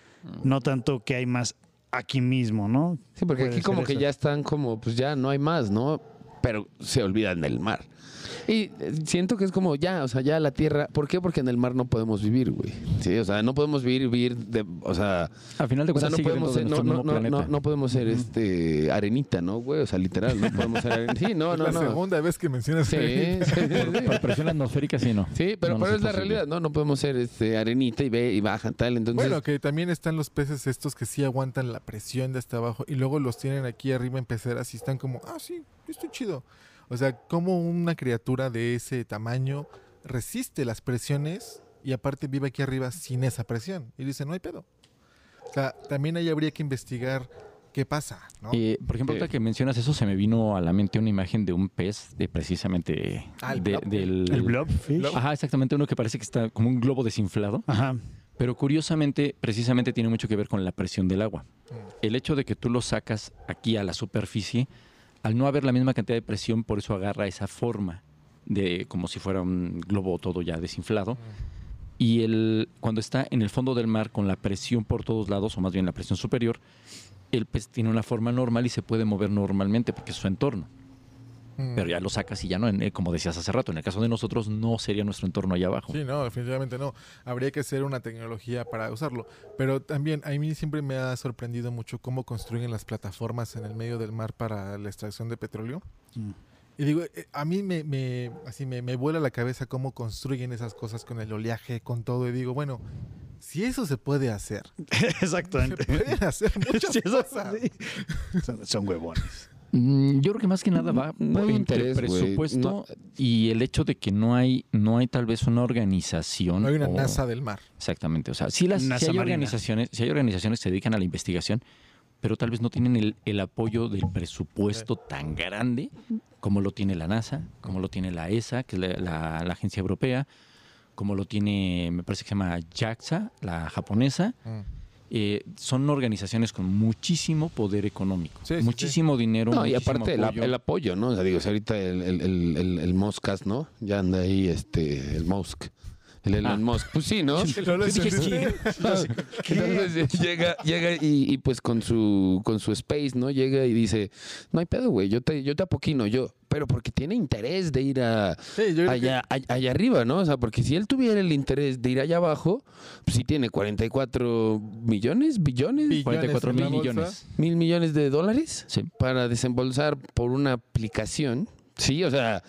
no tanto qué hay más aquí mismo, ¿no? Sí, porque Puede aquí como que ya están como, pues ya no hay más, ¿no? Pero se olvidan del mar. Y eh, siento que es como ya, o sea, ya la tierra. ¿Por qué? Porque en el mar no podemos vivir, güey. Sí, o sea, no podemos vivir, vivir de, o sea, A final de o sea, cuentas no podemos ser, de no, no, no, no, no podemos ser este arenita, ¿no, güey? O sea, literal, no podemos ser arenita. Sí, no, no, la no. segunda vez que mencionas Sí, Arenita. sí, sí, sí. Por presión atmosférica sí no. Sí, pero, No, no pero es es la realidad, ¿no? No podemos ser este arenita y ve y baja tal, entonces Bueno, que también están los peces estos que sí aguantan la presión de hasta abajo y luego los tienen aquí arriba en peceras y están como, ah, sí, estoy chido. O sea, como una criatura de ese tamaño resiste las presiones y aparte vive aquí arriba sin esa presión. Y dice, no hay pedo. O sea, también ahí habría que investigar qué pasa, ¿no? Eh, por ejemplo, ahorita que mencionas eso, se me vino a la mente una imagen de un pez, de precisamente Ah, el de- blob. del... El blobfish. Ajá, exactamente, uno que parece que está como un globo desinflado, Ajá. pero curiosamente, precisamente tiene mucho que ver con la presión del agua. Mm. El hecho de que tú lo sacas aquí a la superficie, al no haber la misma cantidad de presión, por eso agarra esa forma de como si fuera un globo todo ya desinflado. Y el, cuando está en el fondo del mar con la presión por todos lados, o más bien la presión superior, el pez tiene una forma normal y se puede mover normalmente porque es su entorno. Mm. Pero ya lo sacas y ya no, en- eh, como decías hace rato, en el caso de nosotros no sería nuestro entorno allá abajo. Sí, no, definitivamente no. Habría que hacer una tecnología para usarlo. Pero también a mí siempre me ha sorprendido mucho cómo construyen las plataformas en el medio del mar para la extracción de petróleo. Mm. Y digo, eh, a mí me, me- así me, me vuela la cabeza cómo construyen esas cosas con el oleaje, con todo. Y digo, bueno, si eso se puede hacer, se Exactamente. pueden hacer muchas Sí, eso- cosas. sí. Son, son huevones. Mm, Yo creo que más que nada va No entre interés, güey. presupuesto No. y el hecho de que no hay, no hay tal vez una organización. No hay una o- NASA del mar. Exactamente. O sea, sí, las, NASA hay marina. organizaciones, sí hay organizaciones que se dedican a la investigación, pero tal vez no tienen el, el apoyo del presupuesto tan grande como lo tiene la NASA, como lo tiene la ESA, que es la, la- la agencia europea, como lo tiene, me parece que se llama JAXA, la japonesa. Mm. Eh, son organizaciones con muchísimo poder económico, Sí, sí, muchísimo dinero. No, y aparte el, apoyo. el apoyo, ¿no? O sea, digo, ahorita el, el, el, el, el Moscas, ¿no? Ya anda ahí este, el Musk. El Elon Ah. Musk. Pues sí, ¿no? No lo dije, entendí. Entonces llega, llega y, y pues con su, con su space, ¿no? Llega y dice, no hay pedo, güey, yo te, yo te apoquino, yo, pero porque tiene interés de ir a, Sí, que- allá, a- allá arriba, ¿no? O sea, porque si él tuviera el interés de ir allá abajo, pues sí tiene 44 millones, billones, Billones 44 en mil millones. mil millones de dólares Sí. para desembolsar por una aplicación. Sí, o sea,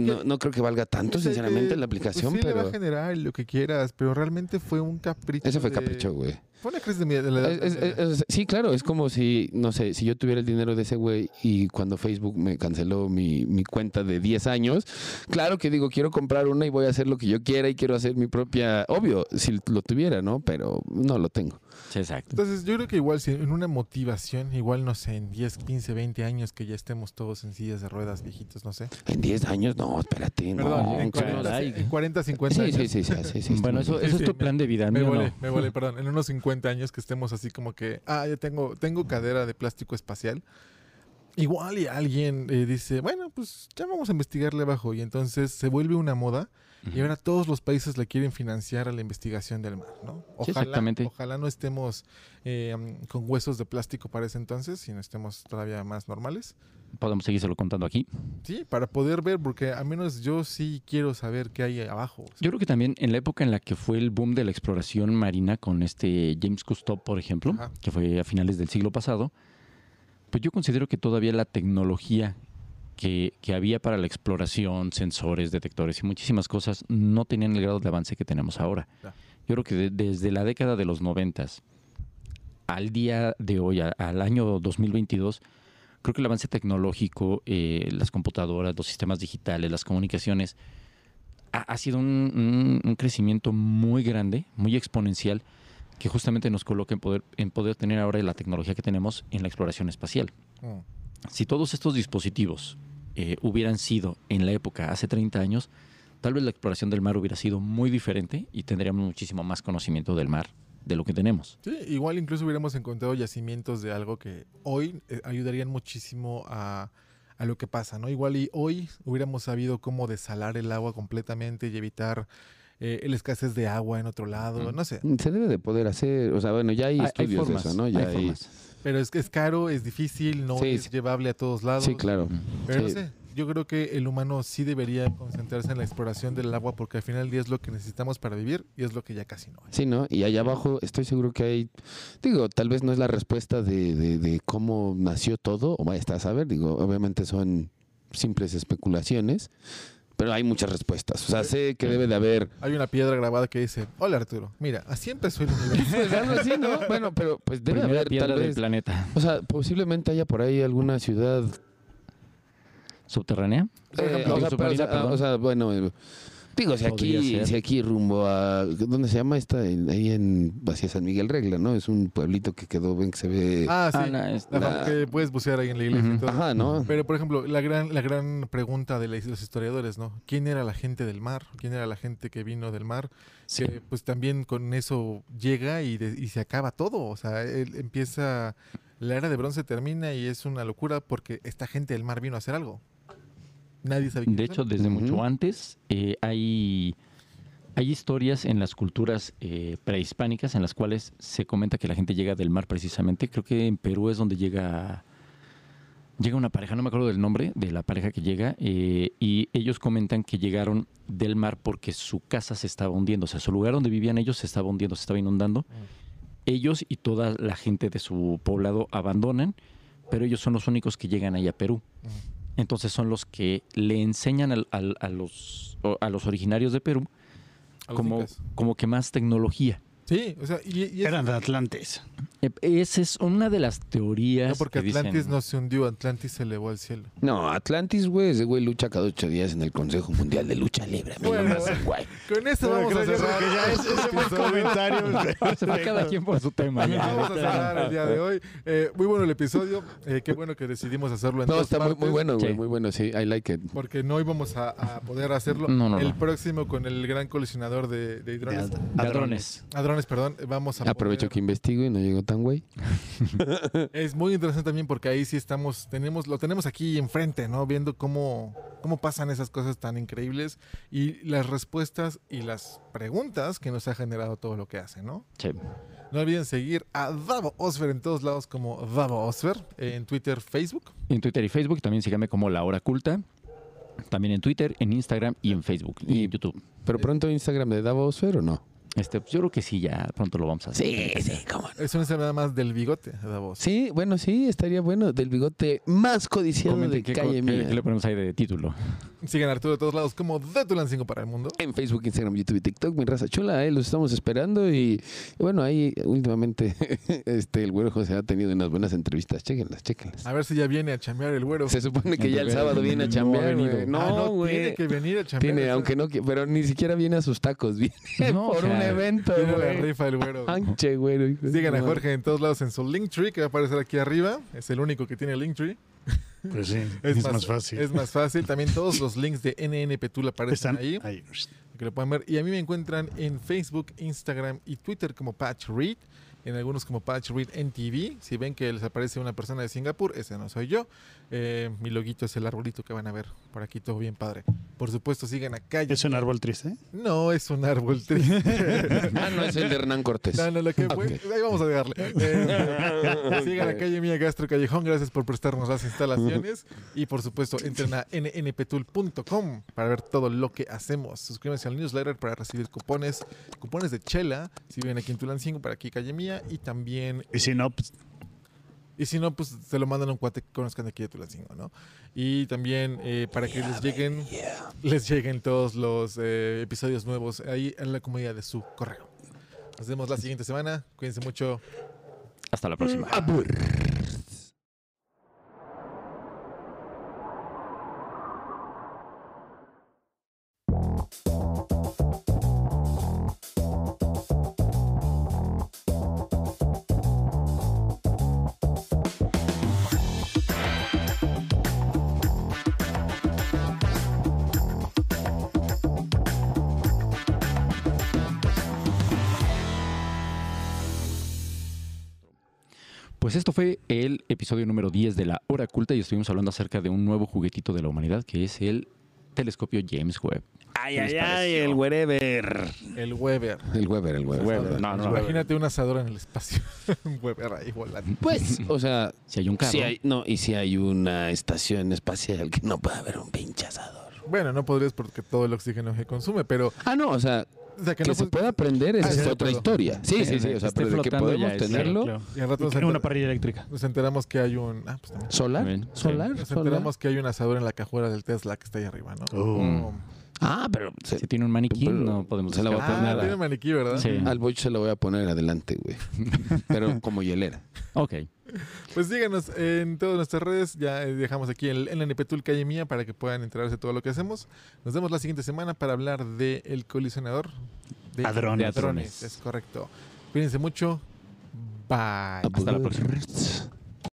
no, no creo que valga tanto, Pues, sinceramente, eh, la aplicación, pues sí, le va pero a generar lo que quieras, pero realmente fue un capricho. ese fue de- capricho, güey. Fue una crisis de, mi- edad. Es- es- es- sí, claro, es como si, no sé, si yo tuviera el dinero de ese güey y cuando Facebook me canceló mi, mi cuenta de 10 años, claro que digo, quiero comprar una y voy a hacer lo que yo quiera y quiero hacer mi propia, obvio, si lo tuviera, ¿no? Pero no lo tengo. Sí, exacto. Entonces, yo creo que igual, si en una motivación, igual, no sé, en 10, 15, 20 años que ya estemos todos en sillas de ruedas viejitos, no sé. En 10 años, no, espérate, Perdón, no. en, claro, 40, like. en 40, 50 Sí, años. sí, sí, sí, sí, sí, bueno, estoy eso, eso Sí, es tu sí, plan de vida, Me volé, no. me volé, perdón. En unos 50 años que estemos así como que, ah, ya tengo, tengo cadera de plástico espacial. Igual y alguien eh, dice, bueno, pues ya vamos a investigarle abajo. Y entonces se vuelve una moda y ahora todos los países le quieren financiar a la investigación del mar, ¿no? Sí, exactamente. Ojalá no estemos eh, con huesos de plástico para ese entonces, sino estemos todavía más normales. Podemos seguírselo contando aquí. Sí, para poder ver, porque al menos yo sí quiero saber qué hay abajo. Yo creo que también en la época en la que fue el boom de la exploración marina con este James Cousteau, por ejemplo, Ajá. que fue a finales del siglo pasado, pues yo considero que todavía la tecnología que, que había para la exploración, sensores, detectores y muchísimas cosas no tenían el grado de avance que tenemos ahora. Yo creo que de- desde la década de los noventas al día de hoy, a- al año 2022, creo que el avance tecnológico, eh, las computadoras, los sistemas digitales, las comunicaciones, ha, ha sido un, un- un crecimiento muy grande, muy exponencial, que justamente nos coloca en poder, en poder tener ahora la tecnología que tenemos en la exploración espacial. Mm. Si todos estos dispositivos eh, hubieran sido en la época, hace 30 años, tal vez la exploración del mar hubiera sido muy diferente y tendríamos muchísimo más conocimiento del mar de lo que tenemos. Sí, igual incluso hubiéramos encontrado yacimientos de algo que hoy eh, ayudarían muchísimo a, a lo que pasa, ¿no? Igual y hoy hubiéramos sabido cómo desalar el agua completamente y evitar eh, el escasez de agua en otro lado, Mm. no sé. Se debe de poder hacer, o sea, bueno, ya hay Hay- hay estudios de eso, ¿no? Ya hay hay- formas. Pero es que es caro, es difícil, no Sí, es sí. llevable a todos lados. Sí, claro. Pero no sé, yo creo que el humano sí debería concentrarse en la exploración del agua porque al final del día es lo que necesitamos para vivir y es lo que ya casi no hay. Sí, ¿no? Y allá abajo estoy seguro que hay, digo, tal vez no es la respuesta de, de- de cómo nació todo, o vaya está a saber, digo, obviamente son simples especulaciones, pero hay muchas respuestas. O sea, sé que debe de haber... Hay una piedra grabada que dice, hola Arturo, mira, así empezó el universo. Pues algo así, ¿no? Bueno, pero pues debe Primera haber piedra tal del vez... planeta. O sea, posiblemente haya por ahí alguna ciudad... ¿Subterránea? Por eh, o, sea, pero, o submarina, sea, perdón. o sea, bueno... Digo, si aquí, si aquí rumbo a... ¿Dónde se llama esta? En- Ahí en... Hacia San Miguel Regla, ¿no? Es un pueblito que quedó, ven que se ve... Ah, sí. Ah, no, es- La la- que puedes bucear ahí en la iglesia y todo. Ajá, ¿no? Pero, por ejemplo, la gran, la gran pregunta de la- los historiadores, ¿no? ¿Quién era la gente del mar? ¿Quién era la gente que vino del mar? Sí. Que pues también con eso llega y, de- y se acaba todo. O sea, él empieza, la era de bronce termina y es una locura porque esta gente del mar vino a hacer algo. Nadie sabe quién De hecho, desde mucho antes eh, hay, hay historias en las culturas eh, prehispánicas en las cuales se comenta que la gente llega del mar precisamente. Creo que en Perú es donde llega, llega una pareja, no me acuerdo del nombre de la pareja que llega, eh, y ellos comentan que llegaron del mar porque su casa se estaba hundiendo, o sea, su lugar donde vivían ellos se estaba hundiendo, se estaba inundando. Ellos y toda la gente de su poblado abandonan, pero ellos son los únicos que llegan ahí a Perú. Mm. Entonces son los que le enseñan al- al- a, los, a los originarios de Perú como, como que más tecnología. Sí, o sea, y, y es- Eran de Atlantes. Esa es una de las teorías. no porque que dicen- Atlantis no se hundió, Atlantis se elevó al cielo. No, Atlantis, güey, ese güey lucha cada ocho días en el Consejo Mundial de Lucha Libre. Bueno. güey. Con eso Bueno, vamos a cerrar. que ya es- ese comentario. Se fue cada quien por su tema. ya. Vamos a cerrar el día de hoy. Eh, muy bueno el episodio. Eh, qué bueno que decidimos hacerlo en No, dos está muy, muy bueno, güey, Sí. muy bueno, sí, I like it. Porque no íbamos a, a poder hacerlo. No, no, el no. próximo con el gran colisionador de, de hidrones. Ladrones. Perdón. Vamos a Aprovecho que investigo y no llego tan güey. Es muy interesante también porque ahí sí estamos, tenemos, lo tenemos aquí enfrente, ¿no? Viendo cómo, cómo pasan esas cosas tan increíbles y las respuestas y las preguntas que nos ha generado todo lo que hace, ¿no? Sí. No olviden seguir a Davo Osfer en todos lados como Davo Osfer, en Twitter, Facebook. En Twitter y Facebook también síganme como La Hora Culta. También en Twitter, en Instagram y en Facebook y Y- en YouTube. Pero pronto Instagram de Davos o no? Este, pues yo creo que sí, ya pronto lo vamos a hacer. Sí, sí, cómo no. Es una nada más del bigote, Davos. Sí, bueno, sí, estaría bueno. Del bigote más codiciado de qué, calle qué- mía. qué le ponemos ahí de título. Sigan a Arturo de todos lados como de Tulancingo para el mundo. En Facebook, Instagram, YouTube y TikTok, mi raza chula, ahí los estamos esperando y, y bueno, ahí últimamente este el güero José ha tenido unas buenas entrevistas, chéquenlas, chéquenlas. A ver si ya viene a chambear el güero. Se supone que ya el No, sábado viene a no ha chambear. Ah, No, güey. tiene que venir a chambear. Tiene, aunque no, pero ni siquiera viene a sus tacos, viene No, por o sea, un evento, Tiene la güey. rifa el güero. Anche, Sigan a. Jorge en todos lados en su Linktree, que va a aparecer aquí arriba. Es el único que tiene Linktree. Pues sí, es, más, fácil. Es más fácil. También todos los links de NN Petul aparecen Están ahí, ahí. que lo pueden ver. Y a mí me encuentran en Facebook, Instagram y Twitter como Patch Read. En algunos como Patch Read NTV. Si ven que les aparece una persona de Singapur, ese no soy yo. Eh, mi loguito es el arbolito que van a ver por aquí, todo bien padre. Por supuesto, sigan a Calle. Es un árbol triste. No es un árbol triste. Ah, no, es el de Hernán Cortés. No, no, lo que fue. Ok. Ahí vamos a dejarle. Eh, sigan a Calle Mía Gastro Callejón. Gracias por prestarnos las instalaciones. Y por supuesto, entren a nnptool.com para ver todo lo que hacemos. Suscríbanse al newsletter para recibir cupones, cupones de chela, si viven aquí en Tulancingo, para aquí Calle Mía. Y también, Y si no, pues, y si no, pues se lo mandan a un cuate que conozcan de aquí de Tulancingo, ¿no? Y también eh, para que les lleguen, les lleguen todos los eh, episodios nuevos ahí en la comunidad de su correo. Nos vemos la siguiente semana. Cuídense mucho. Hasta la próxima. Pues esto fue el episodio número 10 de la Hora Culta y estuvimos hablando acerca de un nuevo juguetito de la humanidad que es el telescopio James Webb. Ay, ¿Qué les ay, ay, el wherever. El Weber. El Weber, el Weber. Weber, no, no, no. Imagínate un asador en el espacio. un Weber ahí volando. Pues, o sea, Si hay un carro, si hay, no, y si hay una estación espacial que no puede haber un pinche asador. Bueno, no podrías porque todo el oxígeno se consume, pero Ah, no, o sea, sea, que que, no se pu- pueda aprender Ah, es otra historia. Sí, sí, sí, o sea, pero de que podemos es- tenerlo. claro. y al rato nos, Una parrilla eléctrica. nos enteramos que hay un ah, pues. ¿Solar? ¿Solar? Nos ¿Solar? enteramos que hay un asador en la cajuela del Tesla que está ahí arriba, ¿no? Oh. Oh. Ah, pero se- si tiene un maniquí, Pero no podemos se la voy a Ah, tiene maniquí, ¿verdad? Sí. al Boch se lo voy a poner adelante, güey. Pero como hielera. Ok. Pues síganos en todas nuestras redes. Ya eh, dejamos aquí el NNP Tool Calle Mía para que puedan enterarse de todo lo que hacemos. Nos vemos la siguiente semana para hablar del colisionador de Hadrones. hadrones. Es correcto. Cuídense mucho. Bye. Hasta la próxima.